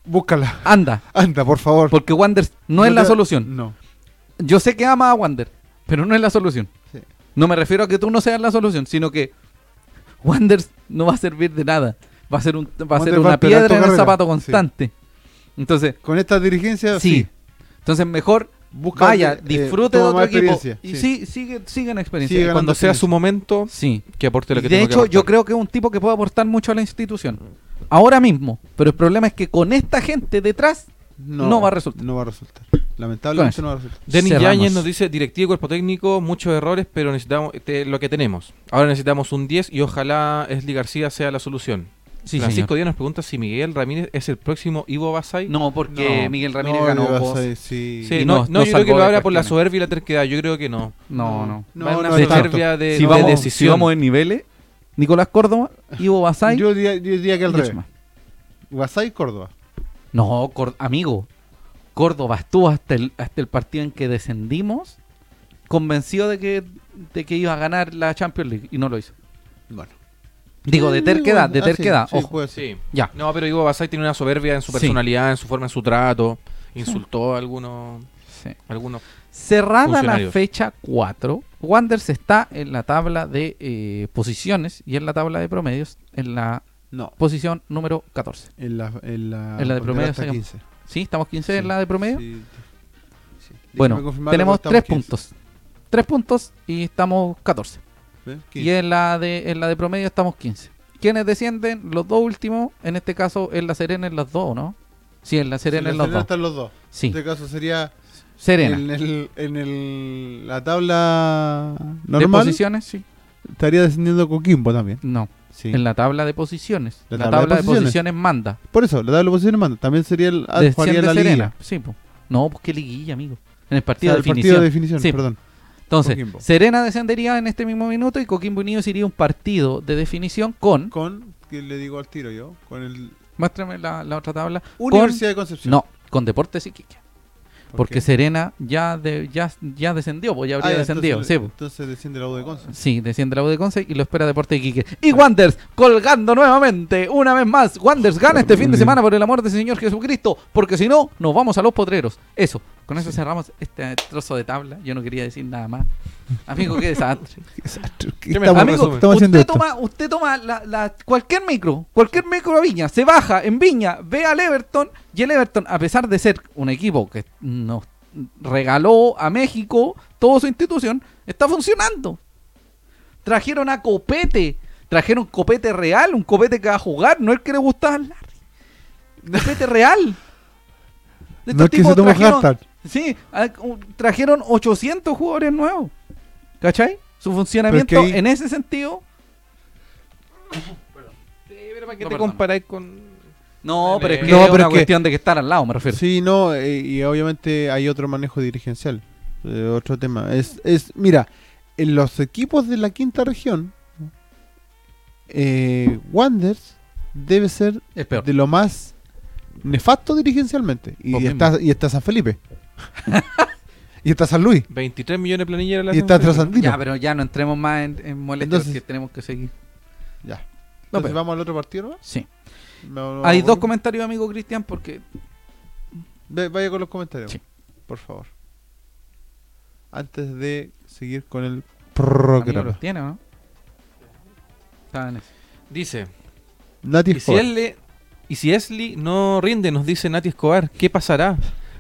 Búscala. anda. [laughs] Anda, por favor. Porque Wanders no, es la te- solución. No. Yo sé que ama a Wander, pero no es la solución. Sí. No me refiero a que tú no seas la solución, sino que Wanders no va a servir de nada. Va a ser, un, va a ser va a una piedra en el carrera. zapato Sí. constante. Entonces, Con esta dirigencia, sí. sí. Entonces, mejor Busca, vaya, eh, disfrute de otro equipo. Y sí. sigue, sigue en experiencia. Sigue Cuando sea su momento, Sí. que aporte lo Y que de tenga que hecho, yo creo que es un tipo que puede aportar mucho a la institución. Ahora mismo. Pero el problema es que con esta gente detrás, no va a resultar. No va a resultar. Lamentablemente no va a resultar. Denis. Yáñez nos dice, directiva y cuerpo técnico, muchos errores, pero necesitamos lo que tenemos. Ahora necesitamos un 10 y ojalá Esli García sea la solución. sí, Francisco. Díaz nos pregunta si Miguel Ramírez es el próximo Ivo Basay. No, porque No, Miguel Ramírez no, ganó eh, sí. No, no- no, no yo creo que lo habla por la soberbia y la terquedad. Yo creo que no. No, no. No, una soberbia de, si, de vamos, decisión. si vamos en niveles, Nicolás Córdoba, Ivo Basay Yo diría, yo diría que al revés. Guasay, Córdoba. No, Cor- amigo. Córdoba estuvo hasta el, hasta el partido en que descendimos convencido de que, de que iba a ganar la Champions League y no lo hizo. Bueno. Digo, de Sí, terquedad, de ah, sí, terquedad. sí, ojo. puede ser. Sí. Ya. No, pero Ivo Basay tiene una soberbia en su Sí. personalidad, en su forma, en su trato. Insultó a algunos, Sí. algunos. Cerrada la fecha 4, Wanderers está en la tabla de eh, posiciones y en la tabla de promedios en la No. posición número 14. En la, en la, En la de promedio hasta saca- 15. ¿Sí? ¿Estamos 15 en Sí, la de promedio? sí, sí. Bueno, tenemos pero 3 estamos 15. puntos. 3 puntos y estamos 14. ¿Ves? Y 15. en la de en la de promedio estamos 15. ¿Quiénes descienden? Los dos últimos. En este caso, en la Serena en los dos, ¿no? Sí, en la Serena en los Serena dos. están los dos. Sí, En este caso sería Serena. en, el, en el, la tabla ¿De normal. posiciones? Sí. Estaría descendiendo Coquimbo también. No. Sí. En la tabla de posiciones. La La, tabla de tabla, de, posiciones. posiciones. manda. Por eso, la tabla de posiciones manda. También sería el, ah, jugaría la Serena. liguilla. Sí, po. No, pues qué liguilla, amigo. En el O partido sea, de el definición. partido de definición, Sí. perdón. Entonces, Coquimbo. Serena descendería en este mismo minuto y Coquimbo Unidos iría a un partido de definición con. Con, que le digo al tiro yo, con el Muéstrame la, la otra tabla. Universidad de Concepción. Con, no, con Deportes Iquique. ¿Por Porque? Serena ya de, ya, ya descendió, pues ya Ah, habría ya, descendido. entonces, sí, pues. entonces desciende la U de Conce. Sí, desciende la U de Conce y lo espera Deportes Iquique. Y Wanders colgando nuevamente, una vez más. Wanders gana este fin de semana por el amor del Señor Jesucristo, porque si no, nos vamos a los potreros. Eso, con eso cerramos este trozo de tabla. Yo no quería decir nada más. Amigo, qué desastre. [laughs] ¿Qué me- estamos, Amigo, estamos haciendo usted esto? toma, usted toma la, la- cualquier micro, cualquier micro a Viña, se baja en Viña, ve al Everton y el Everton, a pesar de ser un equipo que nos regaló a México toda su institución, está funcionando. Trajeron a Copete, trajeron Copete real, un Copete que va a jugar, no el que le gustaba al Larry. Copete real. De No es que se trajeron- hashtag. Sí, a- u- trajeron 800 jugadores nuevos. ¿Cachai? Su funcionamiento es que en ese sentido. [coughs] Sí, pero ¿para qué No, te perdón. comparáis con...? No, pero es que No, es pero una es que- cuestión de que estar al lado, me refiero. Sí, no, eh, y obviamente hay otro manejo dirigencial. eh, otro tema. Es, es, mira, en los equipos de la quinta región, eh, Wanders debe ser de lo más nefasto dirigencialmente. Y Vos está, y está San Felipe. [laughs] y está San Luis. 23 millones de planilleras la Y está. Trasandino. Ya, pero ya no entremos más en, en molestias Entonces- que tenemos que seguir. Ya. No, Entonces, pero- vamos al otro partido, ¿no? Sí. Hay dos comentarios, amigo Cristian, porque Ve- Vaya con los comentarios. Sí. Por favor. Antes de seguir con el amigo programa. los tiene, ¿no? Estaba en eso. Dice, Nati ¿y si, Escobar. él le- y si Esli no rinde, nos dice Nati Escobar, ¿qué pasará?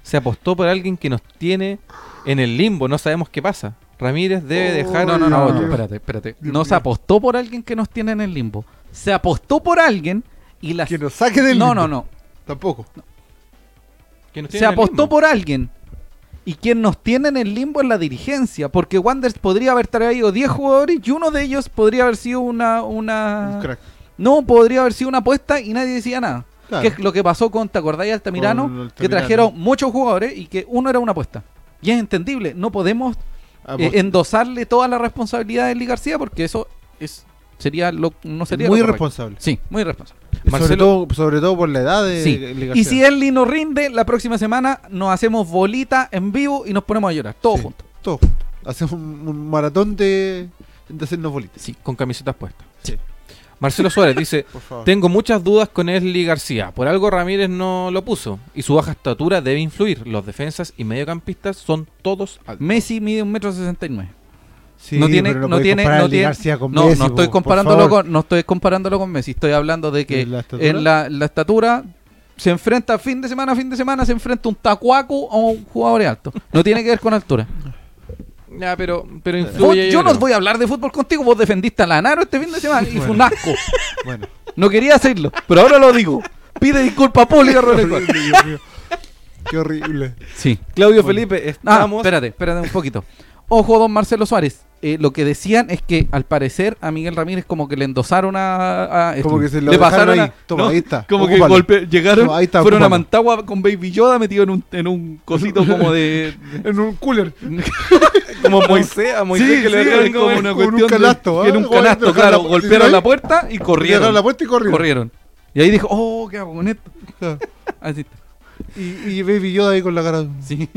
Se apostó por alguien que nos tiene en el limbo, no sabemos qué pasa. Ramírez debe dejar... No, no, no, no. no, espérate, espérate. No se apostó por alguien que nos tiene en el limbo. Se apostó por alguien y las... Que nos saque del No, limbo. no, no. Tampoco. que nos Se apostó limbo. por alguien. Y quien nos tiene en el limbo es la dirigencia. Porque Wanderers podría haber traído 10 jugadores y uno de ellos podría haber sido una. una... Un crack. No, podría haber sido una apuesta y nadie decía nada. Claro. Que es lo que pasó con, ¿te acordáis, Altamirano? Altamirano. Que trajeron muchos jugadores y que uno era una apuesta. Y es entendible. No podemos Ah, eh, pues, endosarle toda la responsabilidad de Lee García porque eso es sería lo, no sería muy irresponsable. Sí, muy irresponsable. Sobre, todo, sobre todo por la edad de Sí. Eli Y si Erly no rinde, la próxima semana nos hacemos bolita en vivo y nos ponemos a llorar, todos Sí. juntos. Todo junto. Hacemos un, un maratón de, de hacernos bolitas. Sí, con camisetas puestas. Sí. Marcelo Suárez dice, [laughs] tengo muchas dudas con Esli García. Por algo Ramírez no lo puso. Y su baja estatura debe influir. Los defensas y mediocampistas son todos altos. Messi mide un metro sesenta y nueve. Sí, no tiene, pero no tiene, no tiene- con no, Messi, no estoy comparándolo con, no estoy comparándolo con Messi. Estoy hablando de que ¿En la estatura? en la, la estatura se enfrenta fin de semana a fin de semana se enfrenta un tacuaco a un jugador alto. No tiene que ver con altura. [laughs] Ya, pero, pero influye. yo no creo. voy a hablar de fútbol contigo. Vos defendiste a Lanaro este fin de semana y fue un asco. Bueno. No quería hacerlo, pero ahora lo digo. Pide disculpas públicas, Qué Rodrigo. horrible. Sí. Claudio Felipe, Ah, estamos. espérate, espérate un poquito. Ojo, don Marcelo Suárez. Eh, lo que decían es que al parecer a Miguel Ramírez como que le endosaron a, a- Como que se lo le pasaron ahí. a- Toma, no, ahí está. como que golpe, llegaron, Toma, ahí está, fueron a. Mantagua con Baby Yoda metido en un, en un [laughs] cosito como de... En un cooler. [laughs] como Moisés, a Moisés Sí, que le sí, dejaron como una un cuestión de- canasto, ¿ah? en un canasto, claro. la- golpearon la puerta y Corrieron. corrieron. la puerta y corrieron. Corrieron. Y ahí dijo, oh, ¿qué hago con esto? [laughs] Así está. Y, y Baby Yoda ahí con la cara. Sí.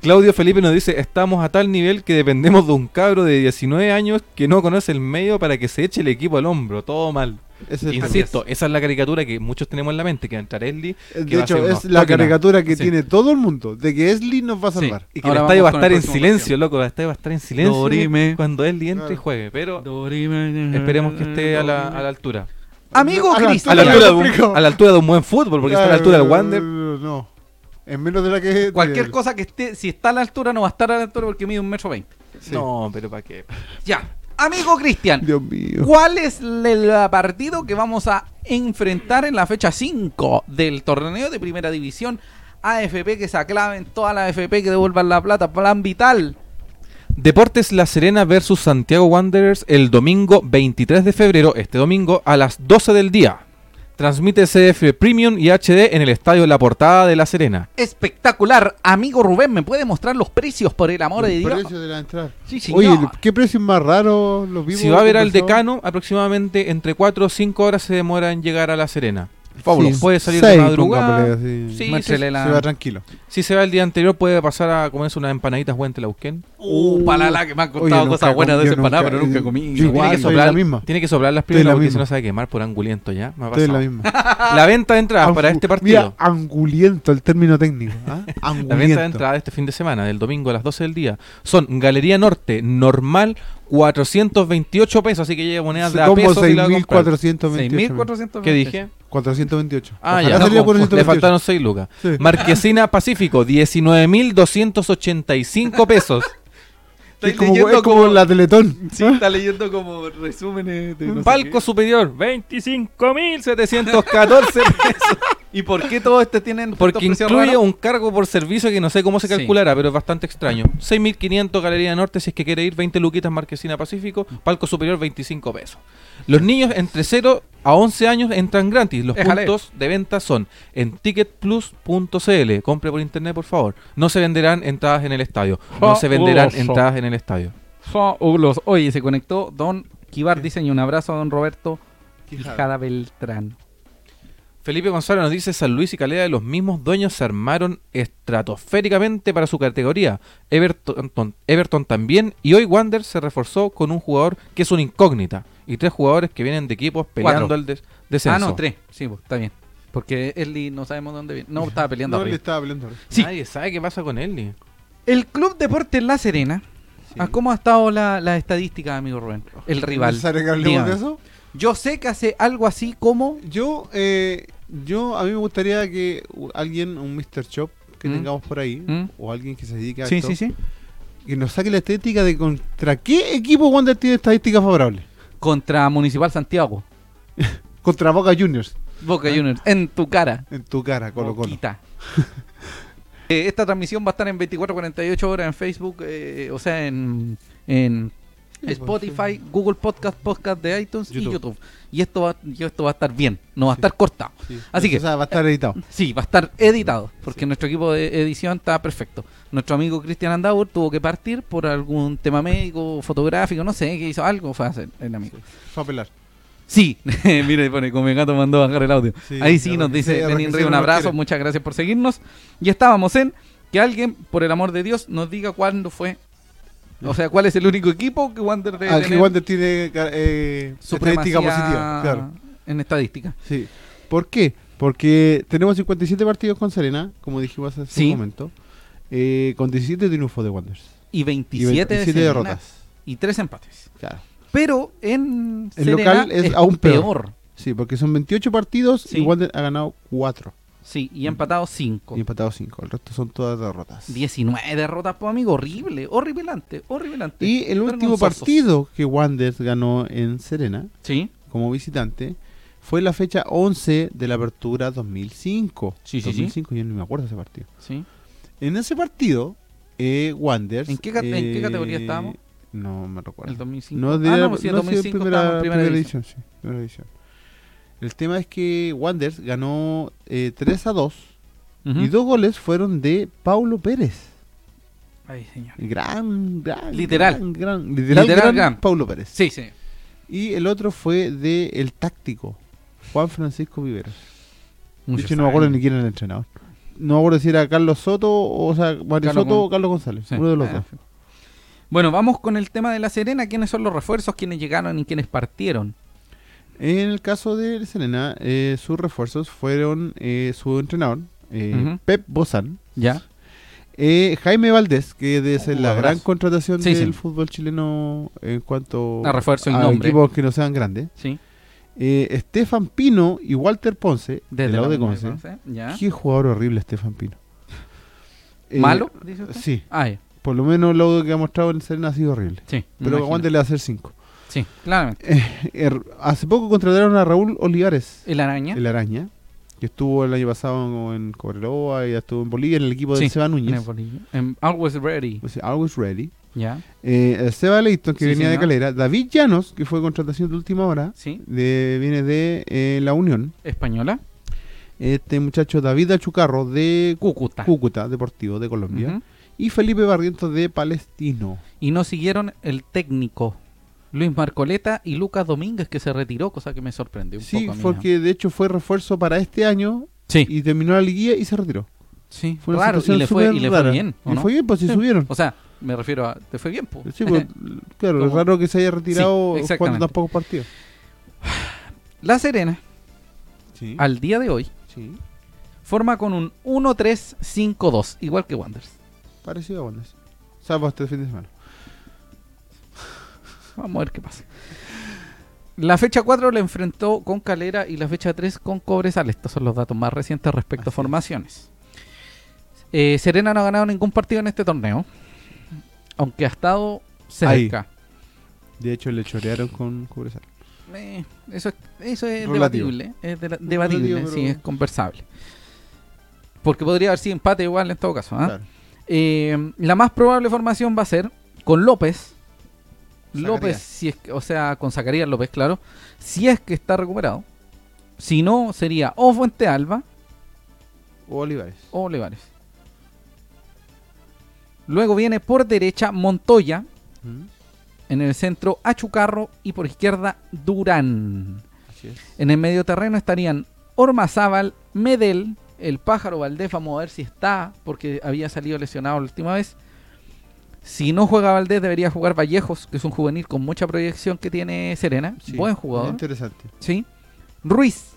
Claudio Felipe nos dice, estamos a tal nivel que dependemos de un cabro de 19 años que no conoce el medio para que se eche el equipo al hombro. Todo mal. Ese es el Insisto, esa es la caricatura que muchos tenemos en la mente, que va a entrar Esli, De hecho, es la caricatura que Sí. tiene todo el mundo. De que Esli nos va a salvar. y que Ahora el estadio va a estar en silencio, loco. El estadio va a estar en silencio Dorime. cuando Esli entre y juegue. Pero Dorime. esperemos que esté a la, a la altura. Amigo A la Cristian. A la, altura de un, explico. a la altura de un buen fútbol, porque está a la altura del Wander. No. En menos de la que. Cualquier de- cosa que esté, si está a la altura, no va a estar a la altura porque mide un metro veinte. Sí. No, pero ¿para qué? Ya. Amigo Cristian, Dios mío. ¿cuál es el partido que vamos a enfrentar en la fecha 5 del torneo de primera división? AFP que se aclaven toda la AFP que devuelvan la plata, plan vital. Deportes La Serena versus Santiago Wanderers el domingo 23 de febrero, este domingo, a las 12 del día. Transmite CF Premium y HD en el Estadio La Portada de La Serena. Espectacular. Amigo Rubén, ¿me puede mostrar los precios por el amor de Dios? precio de la entrada. Sí, señor. Oye, ¿qué precio más raro los vimos? Si va a ver al decano, aproximadamente entre 4 o 5 horas se demora en llegar a La Serena. Fabuloso. Sí, Puede salir seis, de madrugada. Sí, Muéstrele sí, la- Se va tranquilo. Si se va el día anterior, puede pasar a comerse unas empanaditas buenas la busquen. Uh, palala, que me han Oye, contado nunca cosas buenas de ese empanada, nunca- pero nunca comí. Yo tiene, igual, que soplar, la misma. tiene que soplar las Estoy la primeras porque si no se a quemar por anguliento ya. Me ha en la misma. [laughs] La venta de entradas para Angu- este partido. Mira, anguliento, el término técnico. ¿ah? [laughs] La venta de entrada de este fin de semana, del domingo a las 12 del día, son Galería Norte, normal, 428 pesos, así que llega monedas de a Como pesos y la va a comprar. 6.428. 6.400. ¿Qué dije? 428. Ah, Ojalá ya. No, 428. le faltaron 6 lucas. Sí. Marquesina [laughs] Pacífico, 19.285 pesos. Es como, leyendo es como como- la Teletón. Sí, está leyendo como resúmenes de no sé Palco qué. superior, 25.714 pesos. [laughs] ¿Y por qué todos estos tienen Porque incluye un cargo por servicio que no sé cómo se Sí. calculará, pero es bastante extraño. 6.500 Galería Norte si es que quiere ir, 20 luquitas Marquesina Pacífico, Palco Superior 25 pesos. Los niños entre 0 a 11 años entran gratis. Los Éjale. puntos de venta son en ticketplus.cl. Compre por internet, por favor. No se venderán entradas en el estadio. No se venderán entradas en el estadio. Oye, se conectó Don Kibar Diseño. Un abrazo a Don Roberto Quijada Beltrán. Felipe Gonzalo nos dice San Luis y Calera de los mismos dueños se armaron estratosféricamente para su categoría. Everton, Everton también y hoy Wander se reforzó con un jugador que es una incógnita y tres jugadores que vienen de equipos peleando Cuatro. el des- descenso. Ah, no, tres. Sí, pues, está bien. Porque Eli no sabemos dónde viene. No, estaba peleando No, estaba hablando. Sí. Nadie sabe qué pasa con ni- El Club Deportes La Serena. Sí. ¿a ¿Cómo ha estado la, la estadística, amigo Rubén? El rival. ¿Es necesario que hablemos Dígame. de eso? Yo sé que hace algo así como. Yo, eh, yo, a mí me gustaría que alguien, un Mr. Shop que ¿Mm? tengamos por ahí, ¿Mm? o alguien que se dedique a Sí, esto, sí, sí. que nos saque la estadística de contra qué equipo Wander tiene estadísticas favorables. Contra Municipal Santiago. [laughs] Contra Boca Juniors, Boca Juniors. En tu cara. en tu cara, Colo Colo. [laughs] Eh, esta transmisión va a estar en 24-48 horas en Facebook, eh, o sea, en, en Spotify, pues, Google Podcast, Podcast de iTunes y YouTube. Y esto va, y esto va a estar bien, no va a Sí. estar cortado. Sí. Así que- O sea, va a estar editado. Sí, va a estar editado, porque Sí. nuestro equipo de edición está perfecto. Nuestro amigo Cristian Andauer tuvo que partir por algún tema médico, fotográfico, no sé, que hizo algo, fue a hacer el amigo. Fue a pelar. Sí, [laughs] mire, pone, como mi gato mandó a bajar el audio. Ahí sí nos dice Lenin sí un abrazo, muchas gracias por seguirnos. Y estábamos en que alguien, por el amor de Dios, nos diga cuándo fue. O sea, cuál es el único equipo que Wander debe Ah, que Wander tiene eh, supremacía estadística positiva. Claro. en estadística. Sí. ¿Por qué? Porque tenemos 57 partidos con Serena, como dijimos hace Sí. un momento, eh, con 17 triunfos de Wanderers. Y Y 27, 27 de Serena derrotas. Y 3 empates. Claro. Pero en El Serena local es aún peor. Sí, porque son 28 partidos Sí. y Wander ha ganado 4 Sí, y ha empatado 5. y empatado 5. El resto son todas derrotas. 19 derrotas, pues amigo, horrible, horripilante, horripilante. Y el último partido que Wander ganó en Serena Sí, como visitante fue la fecha 11 de la apertura 2005. Sí, sí, sí. 2005, yo no me acuerdo de ese partido. sí. En ese partido, eh, Wanderers... ¿En qué ca- en qué eh, categoría estábamos? No me recuerdo. El 2005. No, de ah, no, pues sí, el no, sí, 2005 primera, primera, primera división. edición, sí, primera edición. El tema es que Wanderers ganó eh, 3 a 2 Ujú. y dos goles fueron de Paulo Pérez. Ay, señor. Gran, gran. Literal. Gran, gran- literal, Literal gran gran. Paulo Pérez. Sí, sí. Y el otro fue de el táctico, Juan Francisco Viveros. De hecho, no me acuerdo ni quién era el entrenador. No me acuerdo si era Carlos Soto, o sea, Mario Carlos Soto Gon- o Carlos González. Sí. Uno de los Ah, dos. Bueno, vamos con el tema de la Serena. ¿Quiénes son los refuerzos? ¿Quiénes llegaron y quiénes partieron? En el caso de Serena, eh, sus refuerzos fueron eh, su entrenador, eh. Pep Bozán, ¿Ya? eh, Jaime Valdés, que ser Un la gran contratación Sí, del sí. fútbol chileno en cuanto A refuerzo a equipos que no sean grandes. Sí. Eh, Estefan Pino y Walter Ponce, Desde del lado la de Conce. ¿Ya? Qué jugador horrible Estefan Pino. Eh, ¿Malo? dice usted? Sí, Ah, por lo menos lo que ha mostrado en Serena ha sido horrible. Sí. Pero aguante le va a hacer 5. Sí, claramente. hace poco contrataron a Raúl Olivares. ¿El araña? el Araña, que estuvo el año pasado en Cobreloa y ya estuvo en Bolivia en el equipo de Sí, Seba Núñez. En Always Ready. O sea, always ready. Ya, Eh, el Seba Leighton, que Sí, venía de. Calera. David Llanos, que fue contratación de última hora. sí. De, viene de eh, La Unión. Española. Este muchacho David Achucarro de Cúcuta. Cúcuta, Deportivo de Colombia. Y Felipe Barrientos de Palestino. Y no siguieron el técnico Luis Marcoleta y Lucas Domínguez, que se retiró, cosa que me sorprendió un Sí, poco. mí, porque de hecho fue refuerzo para este año Sí, y terminó la liguilla y se retiró. sí. Fue Raro, y le fue, y le fue bien. ¿o Le no? fue bien, pues sí, Sí. subieron. O sea, me refiero a. ¿Te fue bien, po? Sí, pues, [laughs] claro, es raro que se haya retirado Sí, exactamente. tan pocos partidos. La Serena, Sí. al día de hoy, sí. forma con un 1-3-5-2, igual que Wanderers. Parecido a Wanderers. Salvo este fin de semana. Vamos a ver qué pasa. La fecha 4 la enfrentó con Calera y la fecha 3 con Cobresal. Estos son los datos más recientes respecto Así a es. formaciones. Eh, Serena no ha ganado ningún partido en este torneo, aunque ha estado cerca. De hecho, le chorearon con Cobresal. Eh, eso, es- eso es Relativo. debatible. Es de- debatible, Relativo, sí, es conversable. Porque podría haber sido empate igual en todo caso. ¿ah? Claro. Eh, la más probable formación va a ser con López. López, si es que- o sea, con Zacarías López, claro. Si es que está recuperado. Si no, sería o Fuente Alba O Olivares. o Olivares. Luego viene por derecha Montoya. ¿Mm? En el centro Achucarro y por izquierda Durán. Así es. En el medio terreno estarían Ormazábal, Medel, el pájaro Valdés, vamos a ver si está, porque había salido lesionado la última vez. Si no juega Valdés, debería jugar Vallejos, que es un juvenil con mucha proyección que tiene Serena. Sí, Buen jugador. Interesante. Sí. Ruiz,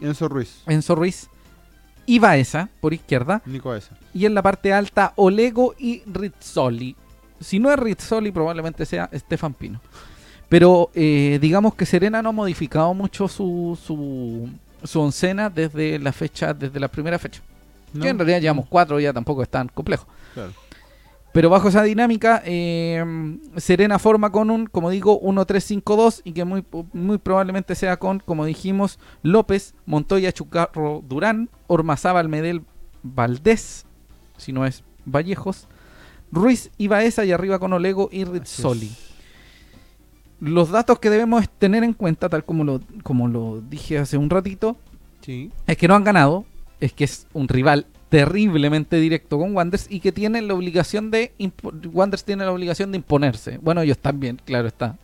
Enzo Ruiz. Enzo Ruiz. Y Baeza, por izquierda. Nico Esa. Y en la parte alta, Olego y Rizzoli. Si no es Rizzoli, probablemente sea Stefan Pino. Pero eh, digamos que Serena no ha modificado mucho su, su, su oncena desde la fecha, desde la primera fecha. Que en realidad llevamos cuatro, ya tampoco es tan complejo. Claro. Pero bajo esa dinámica, eh, Serena forma con un, como digo, 1-3-5-2 y que muy, muy probablemente sea con, como dijimos, López, Montoya, Chucarro, Durán, Ormazábal, Medel, Valdés, si no es Vallejos, Ruiz y Baeza y arriba con Olego y Rizzoli. Los datos que debemos tener en cuenta, tal como lo, como lo dije hace un ratito, Sí. es que no han ganado, es que es un rival terriblemente directo con Wanderers y que tienen la obligación de Wanderers tiene la obligación de imponerse. Bueno, ellos también, claro está.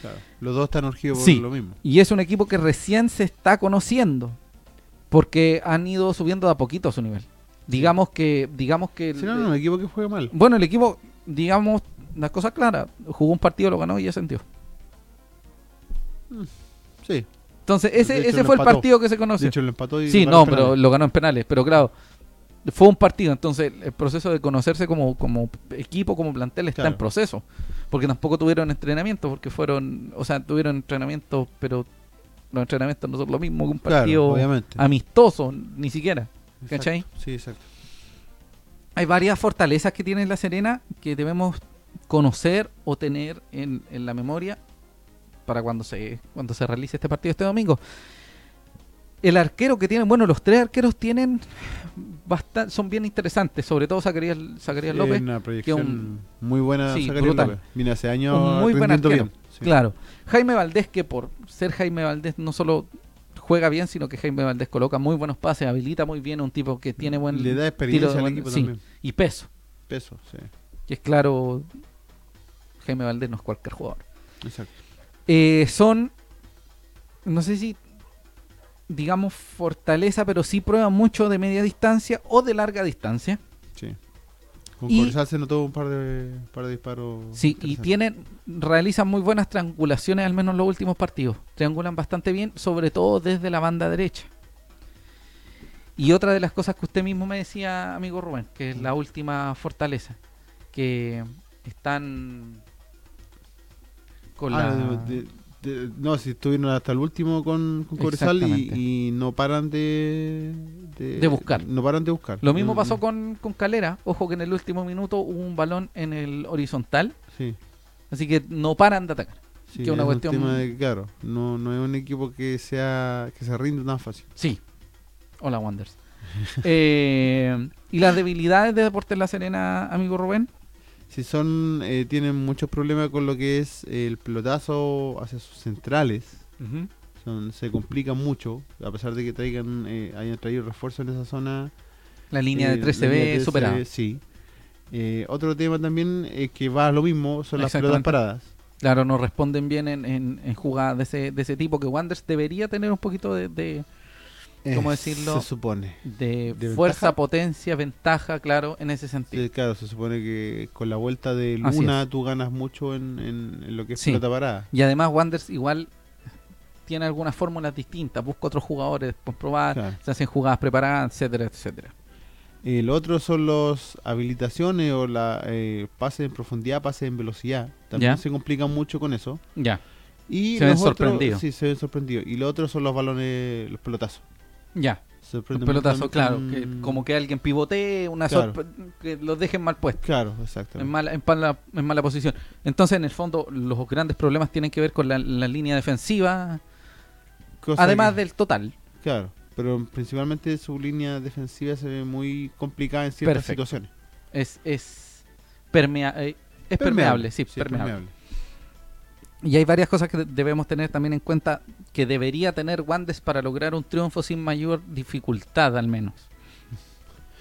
Claro. Los dos están urgidos por Sí. lo mismo. Y es un equipo que recién se está conociendo porque han ido subiendo de a poquito su nivel. Digamos que digamos que Si no, no, me equipo que juega mal. bueno, el equipo, digamos, las cosas claras, jugó un partido, lo ganó y ya sentió. Sí. Entonces, De ese, hecho, ese fue el partido que se De conoció. hecho, lo empató y Sí, no, pero lo ganó en penales. Pero claro, fue un partido. Entonces, el proceso de conocerse como, como equipo, como plantel, está Claro. en proceso. Porque tampoco tuvieron entrenamiento, porque fueron, o sea, tuvieron entrenamiento, pero los entrenamientos no son lo mismo que un partido amistoso, ni siquiera. Exacto. ¿cachai? Sí, exacto. Hay varias fortalezas que tiene la Serena que debemos conocer o tener en, en la memoria para cuando se, cuando se realice este partido este domingo. El arquero que tienen, bueno, los tres arqueros tienen bastante, son bien interesantes, sobre todo Zacarías, Zacarías Sí, López, una proyección un- muy buena. Sí. López. Hace años un muy buen arquero. bien. Sí. Claro. Jaime Valdés, que por ser Jaime Valdés no solo juega bien, sino que Jaime Valdés coloca muy buenos pases, habilita muy bien, un tipo que tiene buen Le da tiro experiencia de al equipo también. y peso. Peso, sí. Que es claro, Jaime Valdés no es cualquier jugador. Exacto. Eh, son, no sé si, digamos, fortaleza, pero sí prueban mucho de media distancia o de larga distancia. Sí. Con Y- Cobresal se notó un par de, par de disparos. Sí, y tienen, realizan muy buenas triangulaciones, al menos en los últimos partidos. Triangulan bastante bien, sobre todo desde la banda derecha. Y otra de las cosas que usted mismo me decía, amigo Rubén, que es la última fortaleza, que están con Ah, la... de- de- de- no, si estuvieron hasta el último con, con Cobresal y, no paran de, De buscar. No paran de buscar. Lo mismo No, pasó no. con, con Calera. Ojo que en el último minuto hubo un balón en el horizontal. Sí, Así que no paran de atacar. sí, Que una es cuestión- un tema de, claro, no, no es un equipo que sea que se rinde tan fácil. Sí. Hola, Wanders. [laughs] Eh, ¿Y las debilidades de Deportes La Serena, amigo Rubén? Si son eh, tienen muchos problemas con lo que es el pelotazo hacia sus centrales, son, se complican mucho, a pesar de que traigan eh, hayan traído refuerzo en esa zona. La línea eh, de la 13B línea de superada. 13B, Sí. Eh, otro tema también es que va a lo mismo, son las pelotas paradas. Claro, no responden bien en, en, en jugadas de ese, de ese tipo que Wanderers debería tener un poquito de, de, ¿Cómo Eh, decirlo? Se supone. de ¿De fuerza, ventaja? potencia, ventaja, claro, en ese sentido. Sí, claro, se supone que con la vuelta de Luna tú ganas mucho en, en- en lo que es Sí. pelota parada. Y además Wanderers igual tiene algunas fórmulas distintas, busca otros jugadores, después probar, Claro. se hacen jugadas preparadas, etcétera, etcétera. El otro son los habilitaciones o la eh, pase en profundidad, pase en velocidad. También Ya. se complican mucho con eso. Ya, Y Se ven sorprendidos. Sí, se ven sorprendidos. Y los otros son los balones, los pelotazos. Ya. Un pelotazo, claro, en- que como que alguien pivotee, una Claro. que los dejen mal puestos. Claro, En exactamente. mala, en, mala, en mala posición. Entonces, en el fondo, los grandes problemas tienen que ver con la, la línea defensiva, Cosa además que- del total. Claro, pero principalmente su línea defensiva se ve muy complicada en ciertas Perfecto. situaciones. Es, es, permea- eh, es permeable, sí, permeable. Y hay varias cosas que debemos tener también en cuenta que debería tener Wandes para lograr un triunfo sin mayor dificultad, al menos.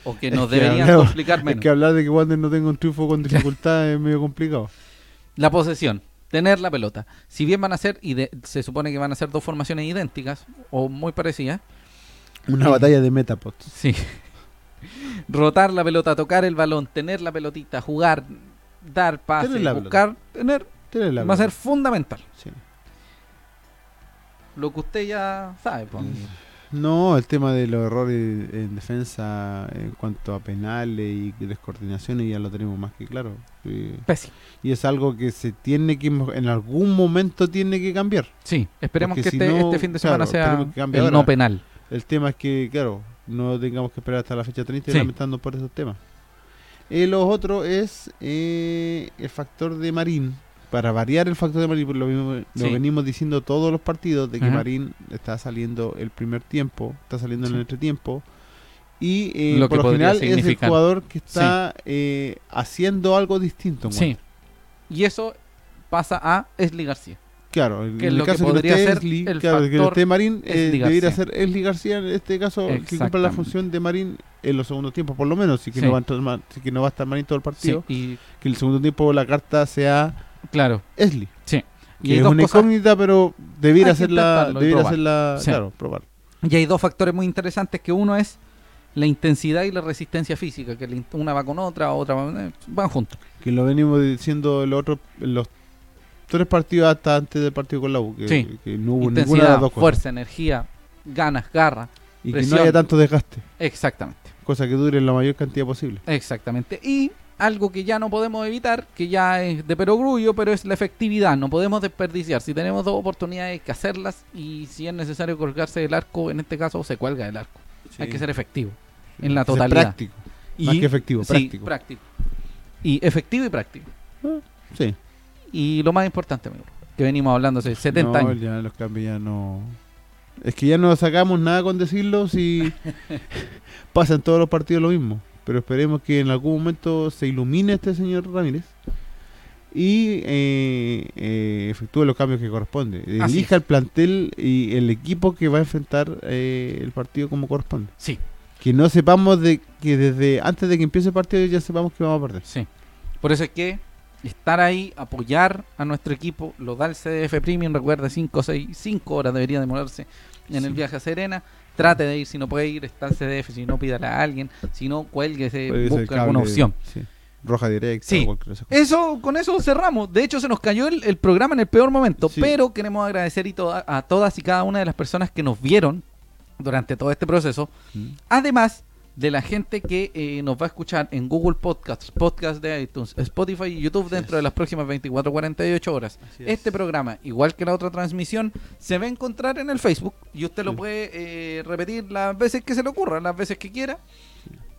O que Es nos que deberían complicar Es menos. que hablar de que Wander no tenga un triunfo con [laughs] dificultad es medio complicado. La posesión, tener la pelota. Si bien van a ser, y de- se supone que van a ser dos formaciones idénticas o muy parecidas, Una batalla de Metapods. sí. Rotar la pelota, tocar el balón, tener la pelotita, jugar, dar pases, Tener buscar, tener, Va a ser fundamental. Sí. Lo que usted ya sabe. pues. No, el tema de los errores en defensa en cuanto a penales y descoordinaciones ya lo tenemos más que claro. Pésimo. Y es algo que se tiene que, en algún momento tiene que cambiar. Sí, esperemos Porque que si este, no, este fin de semana claro, sea el no penal. El tema es que, claro, no tengamos que esperar hasta la fecha 30 Sí. lamentando por esos temas. Eh, lo otro es eh, el factor de Marín. Para variar el factor de Marín, lo, mismo- lo Sí. venimos diciendo todos los partidos, de que Ajá. Marín está saliendo el primer tiempo, está saliendo en Sí. el entretiempo. Y eh, Lo por lo general es el jugador que está eh, haciendo algo distinto. Sí. Y eso pasa a Esli García. Claro, en Que el lo que caso que, no esté ser Esli, el claro, que no factor esté Marín, eh, debería ser Esli García en este caso, que cumpla la función de Marín en los segundos tiempos, por lo menos, si que, Sí. no, va a entrar Ma- si que no va a estar Marín todo el Sí, partido, y que el segundo tiempo la carta sea claro. Esli. Sí. Y Que hay es una cosas- incógnita, pero debiera hacerla, debiera hacerla, Sí. claro, probar. Y hay dos factores muy interesantes, que uno es la intensidad y la resistencia física, que una va con otra, otra va- eh, van juntos. Que lo venimos diciendo en los otros, en los tres partidos hasta antes del partido con la U, que, Sí. que no hubo ninguna de Intensidad, las dos cosas. fuerza, energía, ganas, garra. Y que no haya tanto desgaste, Exactamente. cosa que dure la mayor cantidad posible. Exactamente. Y algo que ya no podemos evitar, que ya es de perogrullo, pero es la efectividad. No podemos desperdiciar. Si tenemos dos oportunidades, hay que hacerlas. Y si es necesario colgarse del arco, en este caso se cuelga del arco. Hay que ser efectivo en la totalidad. práctico, más que efectivo, sí, práctico. práctico. Y efectivo y práctico. Sí. Y lo más importante, amigo, que venimos hablando hace 70 no, años. ya los cambios ya no. Es que ya no sacamos nada con decirlo si [laughs] pasa en todos los partidos lo mismo. Pero esperemos que en algún momento se ilumine este señor Ramírez y eh, eh, efectúe los cambios que corresponde. Elija el plantel y el equipo que va a enfrentar eh, el partido como corresponde. Sí, Que no sepamos de que desde antes de que empiece el partido ya sepamos que vamos a perder. sí. Por eso es que estar ahí, apoyar a nuestro equipo, lo da el CDF Premium, recuerda, 5 6 5 horas debería demorarse en el viaje a Serena. Trate de ir, si no puede ir, está el CDF, si no pídale a alguien, si no, cuélguese, busque alguna opción. sí. Roja directa, Sí. Eso, con eso cerramos. De hecho, se nos cayó el, el programa en el peor momento, Sí. pero queremos agradecer y toda- a todas y cada una de las personas que nos vieron durante todo este proceso. Mm. Además de la gente que eh, nos va a escuchar en Google Podcasts, Podcast de iTunes, Spotify y YouTube Así dentro es. de las próximas 24 48 horas. Así es. Este programa, igual que la otra transmisión, se va a encontrar en el Facebook y usted lo puede eh, repetir las veces que se le ocurra, las veces que quiera,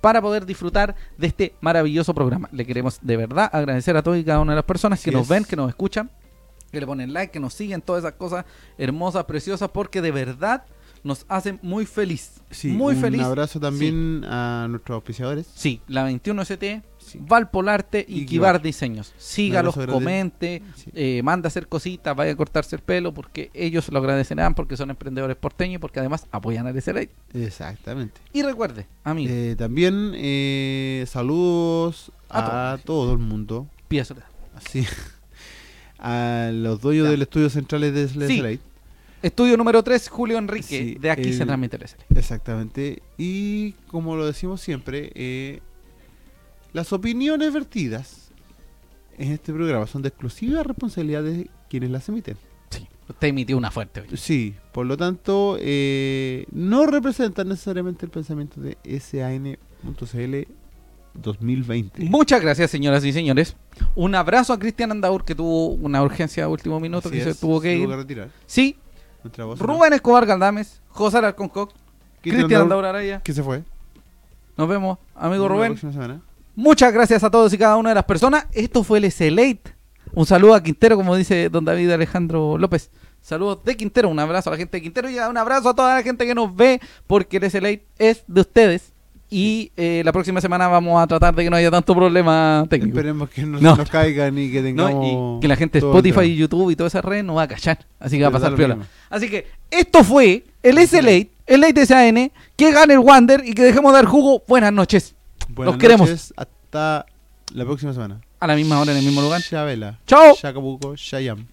para poder disfrutar de este maravilloso programa. Le queremos de verdad agradecer a todas y cada una de las personas que Así nos es. ven, que nos escuchan, que le ponen like, que nos siguen, todas esas cosas hermosas, preciosas, porque de verdad nos hacen muy feliz. Sí, muy un feliz. abrazo también a nuestros auspiciadores. Sí, la 21ST Sí. Valpolarte y, Y Kibar. Diseños. Sígalos, Un comente, eh, manda a hacer cositas, vaya a cortarse el pelo porque ellos lo agradecerán porque son emprendedores porteños y porque además apoyan al SLA. Exactamente. Y recuerde, amigo, Eh, también eh, saludos A a, todo el mundo. Pía Soledad. Así. [laughs] A los dueños Ya. del estudio centrales de. Slate. Estudio número 3, Julio Enrique. Sí, de aquí se transmite el SLA. Exactamente. Y como lo decimos siempre, eh, las opiniones vertidas en este programa son de exclusiva responsabilidad de quienes las emiten. Sí, usted emitió una fuerte hoy. Sí, por lo tanto, eh, no representan necesariamente el pensamiento de SAN.cl 2020. Muchas gracias, señoras y señores. Un abrazo a Cristian Andaur, que tuvo una urgencia a último minuto, Así que se tuvo que se ir. retirar. Sí, Rubén Escobar Galdames, José Alarcón Cox, Cristian Cristian Andaur, Andaur Araya. que se fue. Nos vemos, amigo Nos vemos la Rubén. próxima semana. Muchas gracias a todos y cada una de las personas. Esto fue el SLate. Un saludo a Quintero, como dice don David Alejandro López. Saludos de Quintero, un abrazo a la gente de Quintero y un abrazo a toda la gente que nos ve, porque el SLate es de ustedes. Y eh, la próxima semana vamos a tratar de que no haya tanto problema técnico. Esperemos que no, No. se nos caigan y que ¿no? tengamos. Y que la gente de Spotify y YouTube y toda esa red no va a callar. Así que va a pasar piola. Así que esto fue el SLate, el Late SAN, que gane el Wander y que dejemos de dar jugo. Buenas noches. Buenas Los queremos. noches, Hasta la próxima semana. A la misma hora en el mismo lugar. Chabela. Chao. Chacabuco, Chayam.